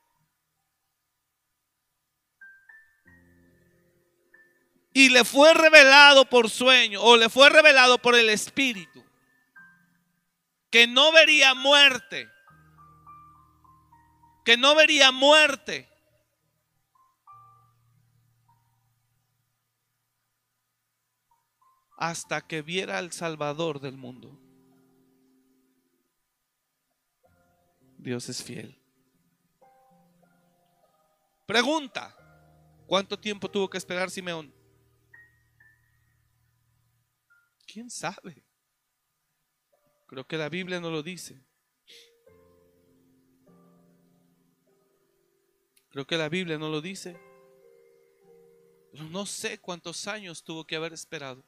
y le fue revelado por sueño o le fue revelado por el Espíritu que no vería muerte, que no vería muerte. hasta que viera al Salvador del mundo. Dios es fiel. Pregunta, ¿cuánto tiempo tuvo que esperar Simeón? ¿Quién sabe? Creo que la Biblia no lo dice. Creo que la Biblia no lo dice. Pero no sé cuántos años tuvo que haber esperado.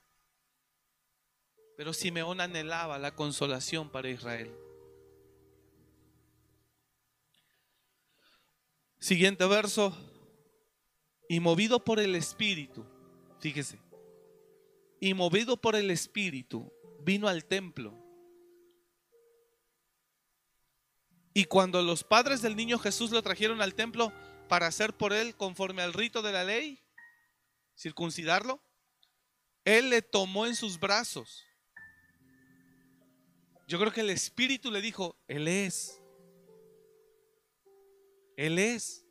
Pero Simeón anhelaba la consolación para Israel. Siguiente verso. Y movido por el Espíritu, fíjese, y movido por el Espíritu, vino al templo. Y cuando los padres del niño Jesús lo trajeron al templo para hacer por él conforme al rito de la ley, circuncidarlo, él le tomó en sus brazos. Yo creo que el Espíritu le dijo, Él es. Él es.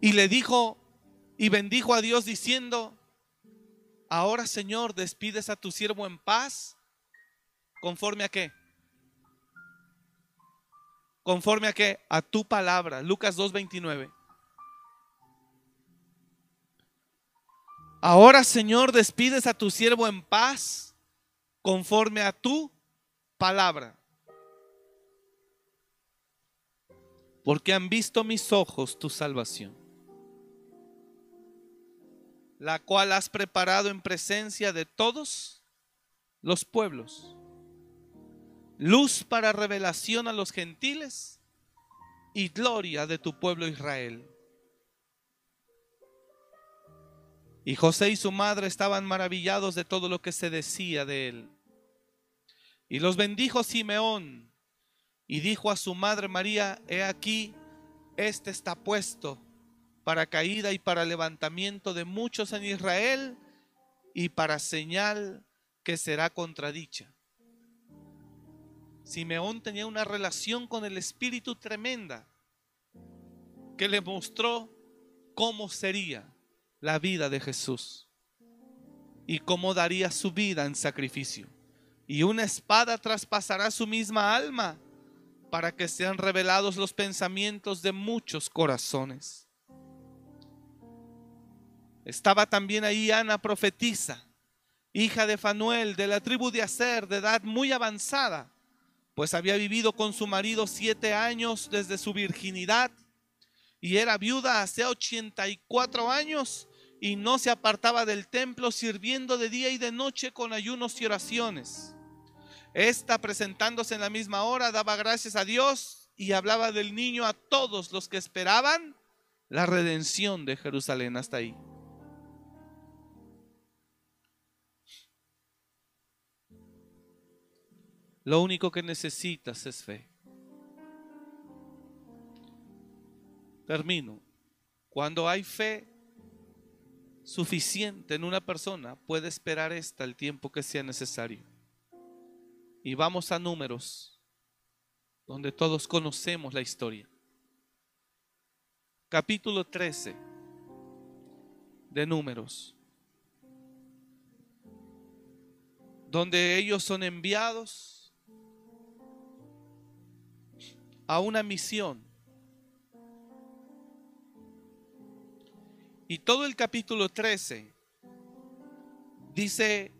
Y le dijo, y bendijo a Dios diciendo, ahora Señor, despides a tu siervo en paz, conforme a qué? Conforme a qué? A tu palabra. Lucas 2.29. Ahora Señor, despides a tu siervo en paz, conforme a tu palabra. Porque han visto mis ojos tu salvación la cual has preparado en presencia de todos los pueblos. Luz para revelación a los gentiles y gloria de tu pueblo Israel. Y José y su madre estaban maravillados de todo lo que se decía de él. Y los bendijo Simeón y dijo a su madre María, he aquí, este está puesto para caída y para levantamiento de muchos en Israel y para señal que será contradicha. Simeón tenía una relación con el Espíritu tremenda que le mostró cómo sería la vida de Jesús y cómo daría su vida en sacrificio. Y una espada traspasará su misma alma para que sean revelados los pensamientos de muchos corazones. Estaba también ahí Ana profetisa, hija de Fanuel, de la tribu de Aser, de edad muy avanzada, pues había vivido con su marido siete años desde su virginidad y era viuda hace 84 años y no se apartaba del templo sirviendo de día y de noche con ayunos y oraciones. Esta, presentándose en la misma hora, daba gracias a Dios y hablaba del niño a todos los que esperaban la redención de Jerusalén. Hasta ahí. Lo único que necesitas es fe. Termino. Cuando hay fe suficiente en una persona, puede esperar esta el tiempo que sea necesario. Y vamos a números, donde todos conocemos la historia. Capítulo 13 de números, donde ellos son enviados a una misión. Y todo el capítulo 13 dice,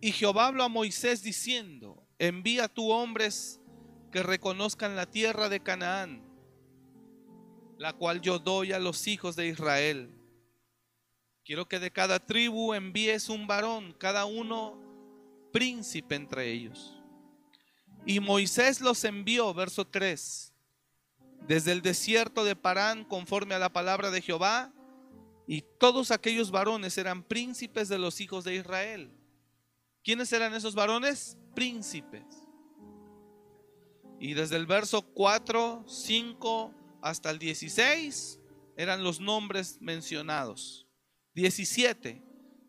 y Jehová habló a Moisés diciendo, envía tú hombres que reconozcan la tierra de Canaán, la cual yo doy a los hijos de Israel. Quiero que de cada tribu envíes un varón, cada uno príncipe entre ellos. Y Moisés los envió, verso 3, desde el desierto de Parán, conforme a la palabra de Jehová, y todos aquellos varones eran príncipes de los hijos de Israel. ¿Quiénes eran esos varones? príncipes. Y desde el verso 4, 5 hasta el 16 eran los nombres mencionados. 17.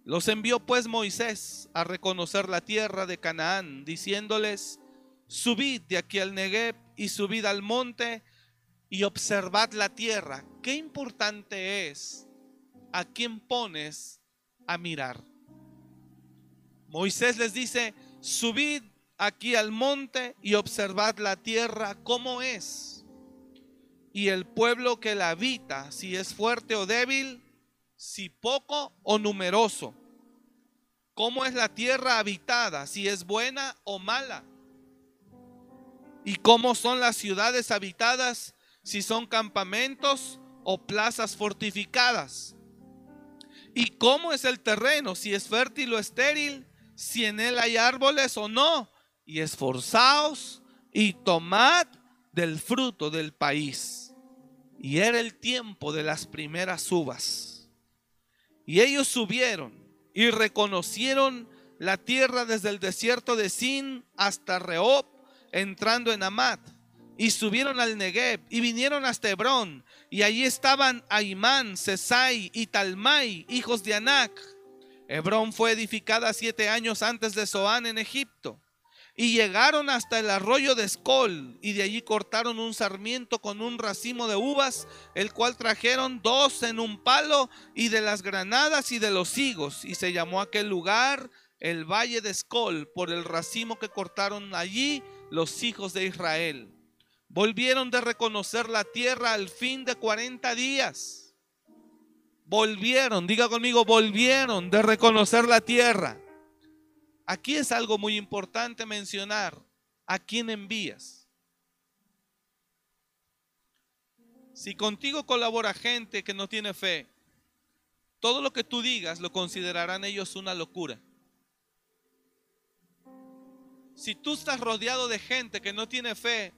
Los envió pues Moisés a reconocer la tierra de Canaán, diciéndoles, subid de aquí al Negev y subid al monte y observad la tierra. Qué importante es a quién pones a mirar. Moisés les dice, subid aquí al monte y observad la tierra como es. Y el pueblo que la habita, si es fuerte o débil, si poco o numeroso. ¿Cómo es la tierra habitada? Si es buena o mala. ¿Y cómo son las ciudades habitadas? Si son campamentos o plazas fortificadas. ¿Y cómo es el terreno? Si es fértil o estéril si en él hay árboles o no, y esforzaos y tomad del fruto del país. Y era el tiempo de las primeras uvas. Y ellos subieron y reconocieron la tierra desde el desierto de Sin hasta Rehob, entrando en Amat. Y subieron al Negev y vinieron hasta Hebrón. Y allí estaban Aimán, Sesai y Talmai, hijos de Anac Hebrón fue edificada siete años antes de Zoán en Egipto. Y llegaron hasta el arroyo de Escol, y de allí cortaron un sarmiento con un racimo de uvas, el cual trajeron dos en un palo, y de las granadas y de los higos, y se llamó aquel lugar el valle de Escol, por el racimo que cortaron allí los hijos de Israel. Volvieron de reconocer la tierra al fin de cuarenta días volvieron, diga conmigo, volvieron de reconocer la tierra. Aquí es algo muy importante mencionar. ¿A quién envías? Si contigo colabora gente que no tiene fe, todo lo que tú digas lo considerarán ellos una locura. Si tú estás rodeado de gente que no tiene fe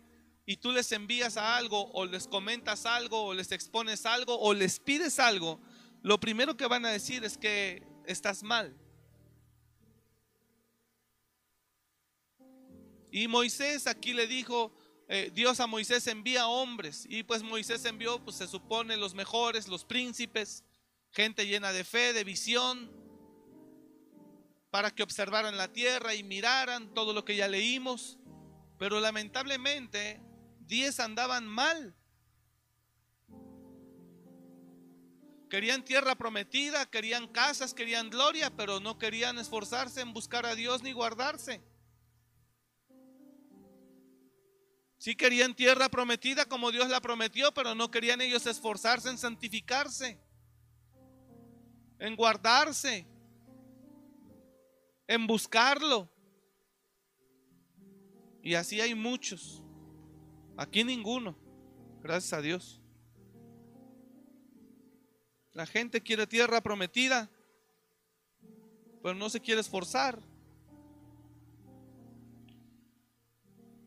y tú les envías a algo o les comentas algo o les expones algo o les pides algo, lo primero que van a decir es que estás mal. Y Moisés aquí le dijo, eh, Dios a Moisés envía hombres. Y pues Moisés envió, pues se supone, los mejores, los príncipes, gente llena de fe, de visión, para que observaran la tierra y miraran todo lo que ya leímos. Pero lamentablemente, diez andaban mal. Querían tierra prometida, querían casas, querían gloria, pero no querían esforzarse en buscar a Dios ni guardarse. Sí querían tierra prometida como Dios la prometió, pero no querían ellos esforzarse en santificarse, en guardarse, en buscarlo. Y así hay muchos. Aquí ninguno, gracias a Dios. La gente quiere tierra prometida, pero no se quiere esforzar.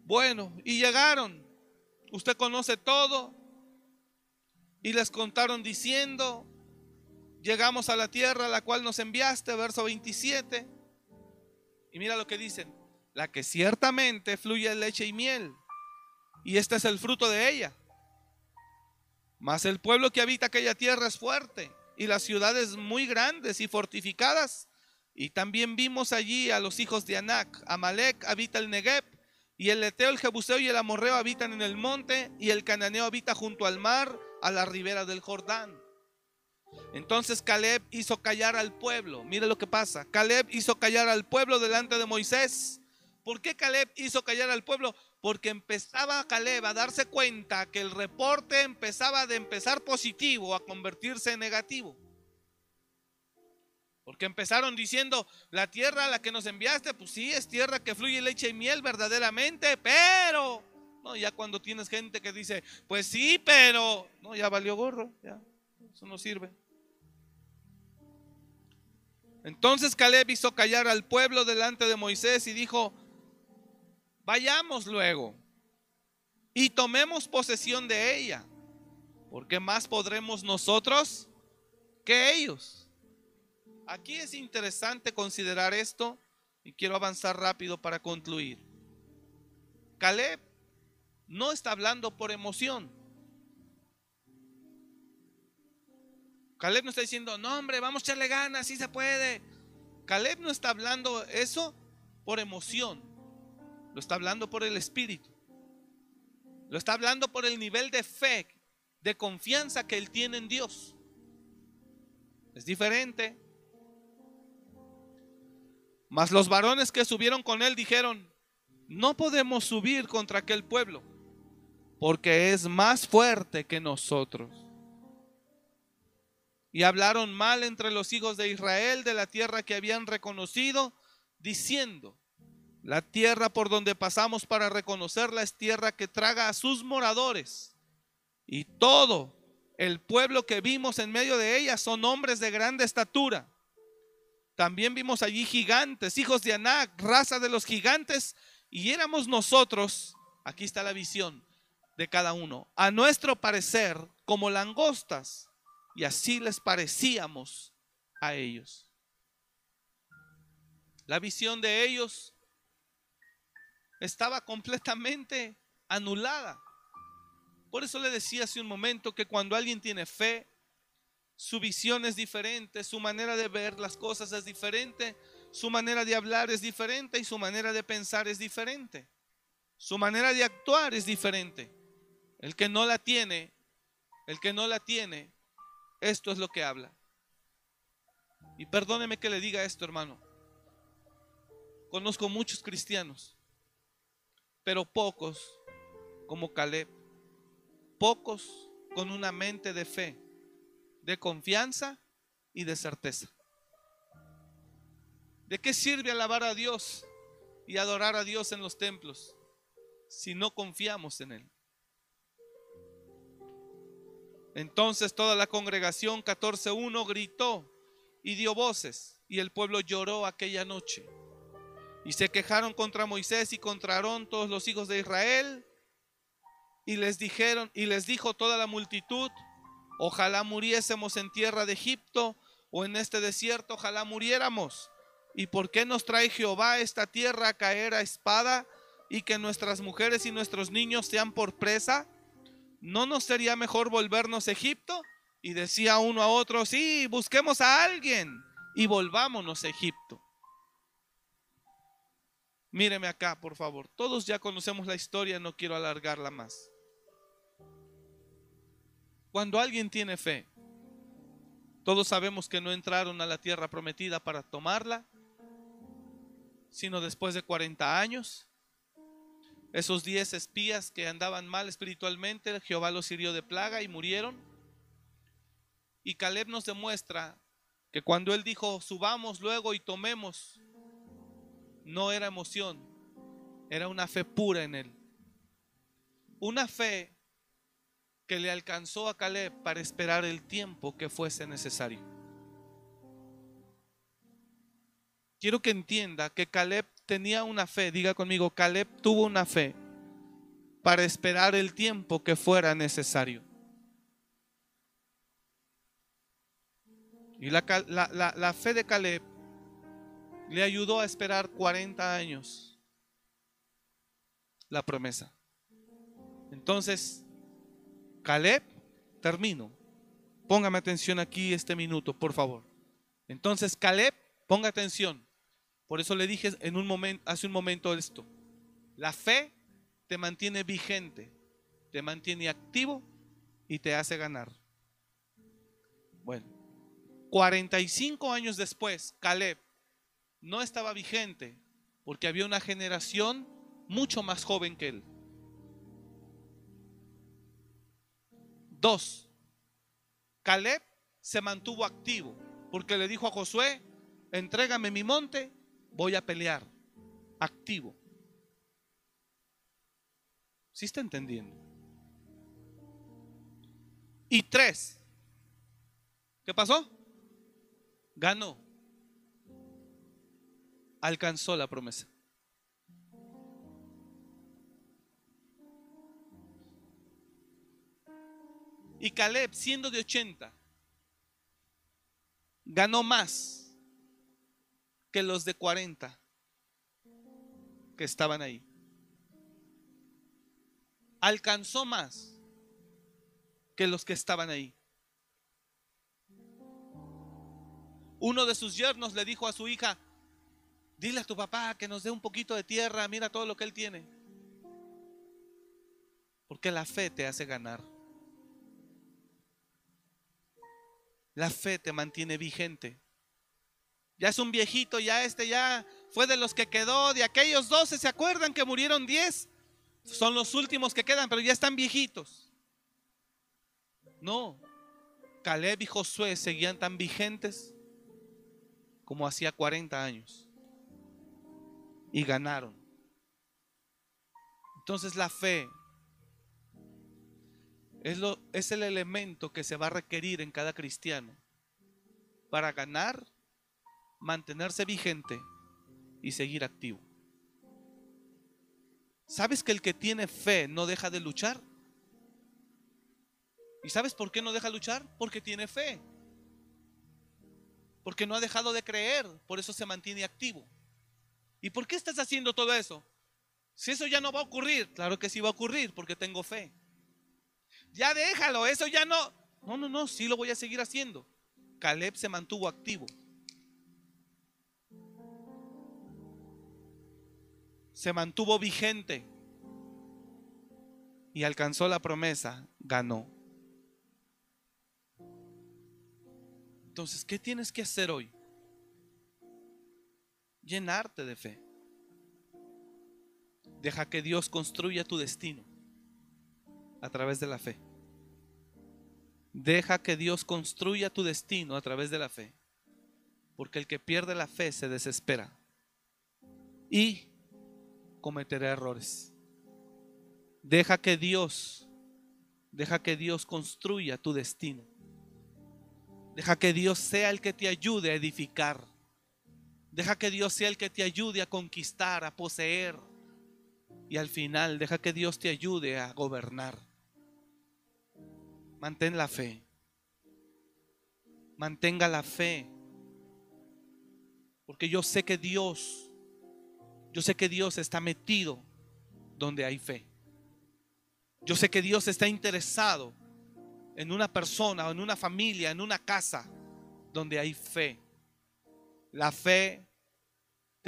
Bueno, y llegaron. Usted conoce todo. Y les contaron diciendo, llegamos a la tierra a la cual nos enviaste, verso 27. Y mira lo que dicen, la que ciertamente fluye leche y miel. Y este es el fruto de ella. Mas el pueblo que habita aquella tierra es fuerte y las ciudades muy grandes y fortificadas. Y también vimos allí a los hijos de Anac. Amalek habita el Negev y el Eteo, el Jebuseo y el Amorreo habitan en el monte y el Cananeo habita junto al mar a la ribera del Jordán. Entonces Caleb hizo callar al pueblo. Mire lo que pasa. Caleb hizo callar al pueblo delante de Moisés. ¿Por qué Caleb hizo callar al pueblo? Porque empezaba Caleb a darse cuenta que el reporte empezaba de empezar positivo a convertirse en negativo. Porque empezaron diciendo, la tierra a la que nos enviaste, pues sí, es tierra que fluye leche y miel verdaderamente, pero, no, ya cuando tienes gente que dice, pues sí, pero, no, ya valió gorro, ya, eso no sirve. Entonces Caleb hizo callar al pueblo delante de Moisés y dijo, Vayamos luego y tomemos posesión de ella, porque más podremos nosotros que ellos. Aquí es interesante considerar esto y quiero avanzar rápido para concluir. Caleb no está hablando por emoción. Caleb no está diciendo, no hombre, vamos a echarle ganas, si se puede. Caleb no está hablando eso por emoción. Lo está hablando por el Espíritu. Lo está hablando por el nivel de fe, de confianza que él tiene en Dios. Es diferente. Mas los varones que subieron con él dijeron, no podemos subir contra aquel pueblo, porque es más fuerte que nosotros. Y hablaron mal entre los hijos de Israel de la tierra que habían reconocido, diciendo, la tierra por donde pasamos para reconocerla es tierra que traga a sus moradores. Y todo el pueblo que vimos en medio de ella son hombres de grande estatura. También vimos allí gigantes, hijos de Anac, raza de los gigantes, y éramos nosotros, aquí está la visión de cada uno, a nuestro parecer como langostas, y así les parecíamos a ellos. La visión de ellos estaba completamente anulada. Por eso le decía hace un momento que cuando alguien tiene fe, su visión es diferente, su manera de ver las cosas es diferente, su manera de hablar es diferente y su manera de pensar es diferente. Su manera de actuar es diferente. El que no la tiene, el que no la tiene, esto es lo que habla. Y perdóneme que le diga esto, hermano. Conozco muchos cristianos pero pocos como Caleb, pocos con una mente de fe, de confianza y de certeza. ¿De qué sirve alabar a Dios y adorar a Dios en los templos si no confiamos en Él? Entonces toda la congregación 14.1 gritó y dio voces y el pueblo lloró aquella noche. Y se quejaron contra Moisés y contra Aarón todos los hijos de Israel. Y les dijeron, y les dijo toda la multitud, ojalá muriésemos en tierra de Egipto o en este desierto, ojalá muriéramos. ¿Y por qué nos trae Jehová esta tierra a caer a espada y que nuestras mujeres y nuestros niños sean por presa? ¿No nos sería mejor volvernos a Egipto? Y decía uno a otro, sí, busquemos a alguien y volvámonos a Egipto. Míreme acá, por favor. Todos ya conocemos la historia, no quiero alargarla más. Cuando alguien tiene fe, Todos sabemos que no entraron a la tierra prometida para tomarla, sino después de 40 años. Esos 10 espías que andaban mal espiritualmente, Jehová los hirió de plaga y murieron. Y Caleb nos demuestra que cuando él dijo, subamos luego y tomemos, no era emoción, era una fe pura en él. Una fe que le alcanzó a Caleb para esperar el tiempo que fuese necesario. Quiero que entienda que Caleb tenía una fe, diga conmigo, Caleb tuvo una fe para esperar el tiempo que fuera necesario. Y la, la, fe de Caleb le ayudó a esperar 40 años la promesa. Entonces, Caleb, termino. Póngame atención aquí este minuto, por favor. Entonces, Caleb, ponga atención. Por eso le dije en un momento, hace un momento esto. La fe te mantiene vigente, te mantiene activo y te hace ganar. Bueno, 45 años después, Caleb no estaba vigente porque había una generación mucho más joven que él. Dos, Caleb se mantuvo activo porque le dijo a Josué, entrégame mi monte, voy a pelear. Activo. ¿Sí está entendiendo? Y tres, ¿qué pasó? Ganó. Alcanzó la promesa. Y Caleb, siendo de 80, ganó más que los de 40 que estaban ahí. Alcanzó más que los que estaban ahí. Uno de sus yernos le dijo a su hija, dile a tu papá que nos dé un poquito de tierra, mira todo lo que él tiene. Porque la fe te hace ganar. La fe te mantiene vigente. Ya es un viejito, ya este ya fue de los que quedó, de aquellos 12, ¿se acuerdan que murieron 10? Son los últimos que quedan, pero ya están viejitos. No, Caleb y Josué seguían tan vigentes como hacía 40 años. Y ganaron. Entonces la fe es, lo, es el elemento que se va a requerir en cada cristiano para ganar, mantenerse vigente y seguir activo. ¿Sabes que el que tiene fe no deja de luchar? ¿Y sabes por qué no deja de luchar? Porque tiene fe. Porque no ha dejado de creer, por eso se mantiene activo. ¿Y por qué estás haciendo todo eso? Si eso ya no va a ocurrir, claro que sí va a ocurrir, porque tengo fe ya déjalo, eso ya no. No, no, no, sí lo voy a seguir haciendo. Caleb se mantuvo activo. Se mantuvo vigente y alcanzó la promesa, ganó. Entonces, ¿qué tienes que hacer hoy? Llenarte de fe. Deja que Dios construya tu destino a través de la fe. Deja que Dios construya tu destino a través de la fe. Porque el que pierde la fe se desespera y cometerá errores. Deja que Dios, deja que Dios construya tu destino. Deja que Dios sea el que te ayude a edificar. Deja que Dios sea el que te ayude a conquistar, a poseer. Y al final, deja que Dios te ayude a gobernar. Mantén la fe. Mantenga la fe. Porque yo sé que Dios, yo sé que Dios está metido donde hay fe. Yo sé que Dios está interesado en una persona, en una familia, en una casa donde hay fe. La fe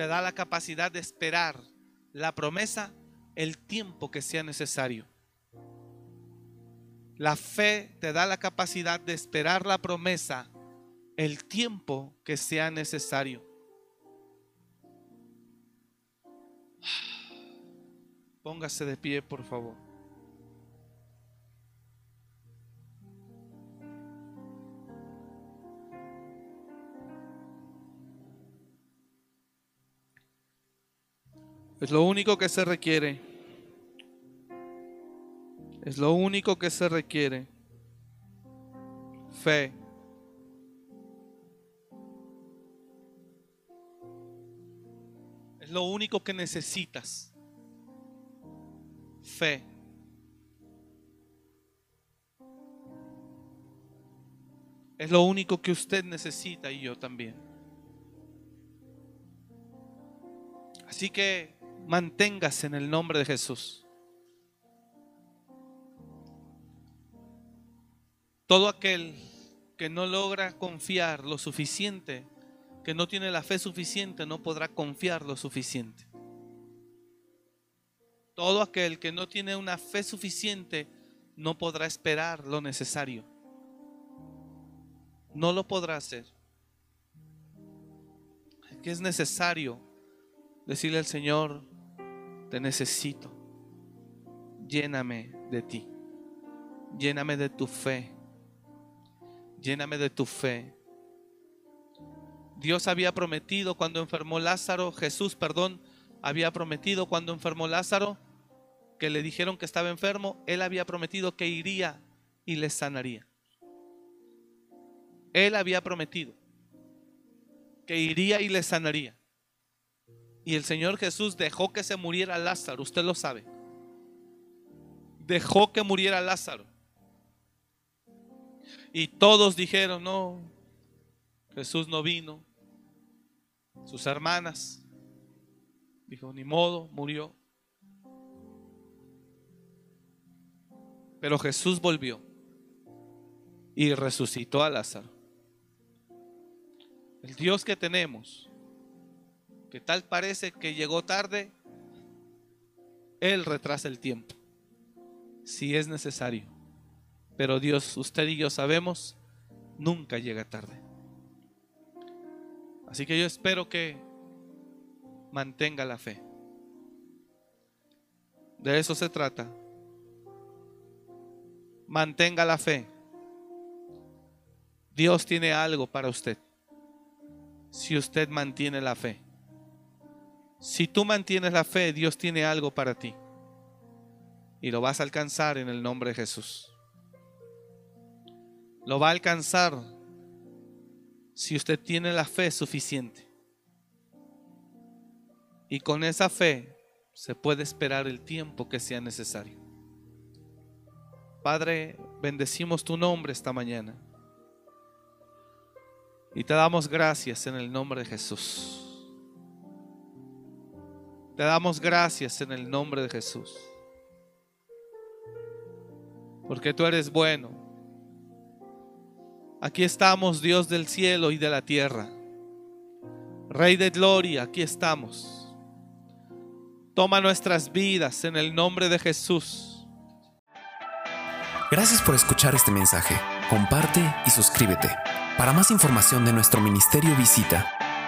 te da la capacidad de esperar la promesa el tiempo que sea necesario. La fe te da la capacidad de esperar la promesa el tiempo que sea necesario. Póngase de pie, por favor. Es lo único que se requiere. Es lo único que se requiere. Fe. Es lo único que necesitas. Fe. Es lo único que usted necesita y yo también. Así que manténgase en el nombre de Jesús. Todo aquel que no logra confiar lo suficiente, que no tiene la fe suficiente, no podrá confiar lo suficiente. Todo aquel que no tiene una fe suficiente, no podrá esperar lo necesario. No lo podrá hacer. Que es necesario decirle al Señor, te necesito. Lléname de ti. Lléname de tu fe. Lléname de tu fe. Dios había prometido cuando enfermó Lázaro, Jesús, perdón, había prometido cuando enfermó Lázaro, que le dijeron que estaba enfermo, él había prometido que iría y le sanaría. Él había prometido que iría y le sanaría. Y el Señor Jesús dejó que se muriera Lázaro, usted lo sabe. Dejó que muriera Lázaro. Y todos dijeron, no, Jesús no vino. Sus hermanas, dijo, ni modo, murió. Pero Jesús volvió y resucitó a Lázaro. El Dios que tenemos que tal parece que llegó tarde, Él retrasa el tiempo, si es necesario. Pero Dios, usted y yo sabemos, nunca llega tarde. Así que yo espero que mantenga la fe. De eso se trata. Mantenga la fe. Dios tiene algo para usted si usted mantiene la fe. Si tú mantienes la fe, Dios tiene algo para ti. Y lo vas a alcanzar en el nombre de Jesús. Lo va a alcanzar si usted tiene la fe suficiente. Y con esa fe se puede esperar el tiempo que sea necesario. Padre, bendecimos tu nombre esta mañana. Y te damos gracias en el nombre de Jesús. Te damos gracias en el nombre de Jesús. Porque tú eres bueno. Aquí estamos, Dios del cielo y de la tierra. Rey de gloria, aquí estamos. Toma nuestras vidas en el nombre de Jesús. Gracias por escuchar este mensaje. Comparte y suscríbete. Para más información de nuestro ministerio visita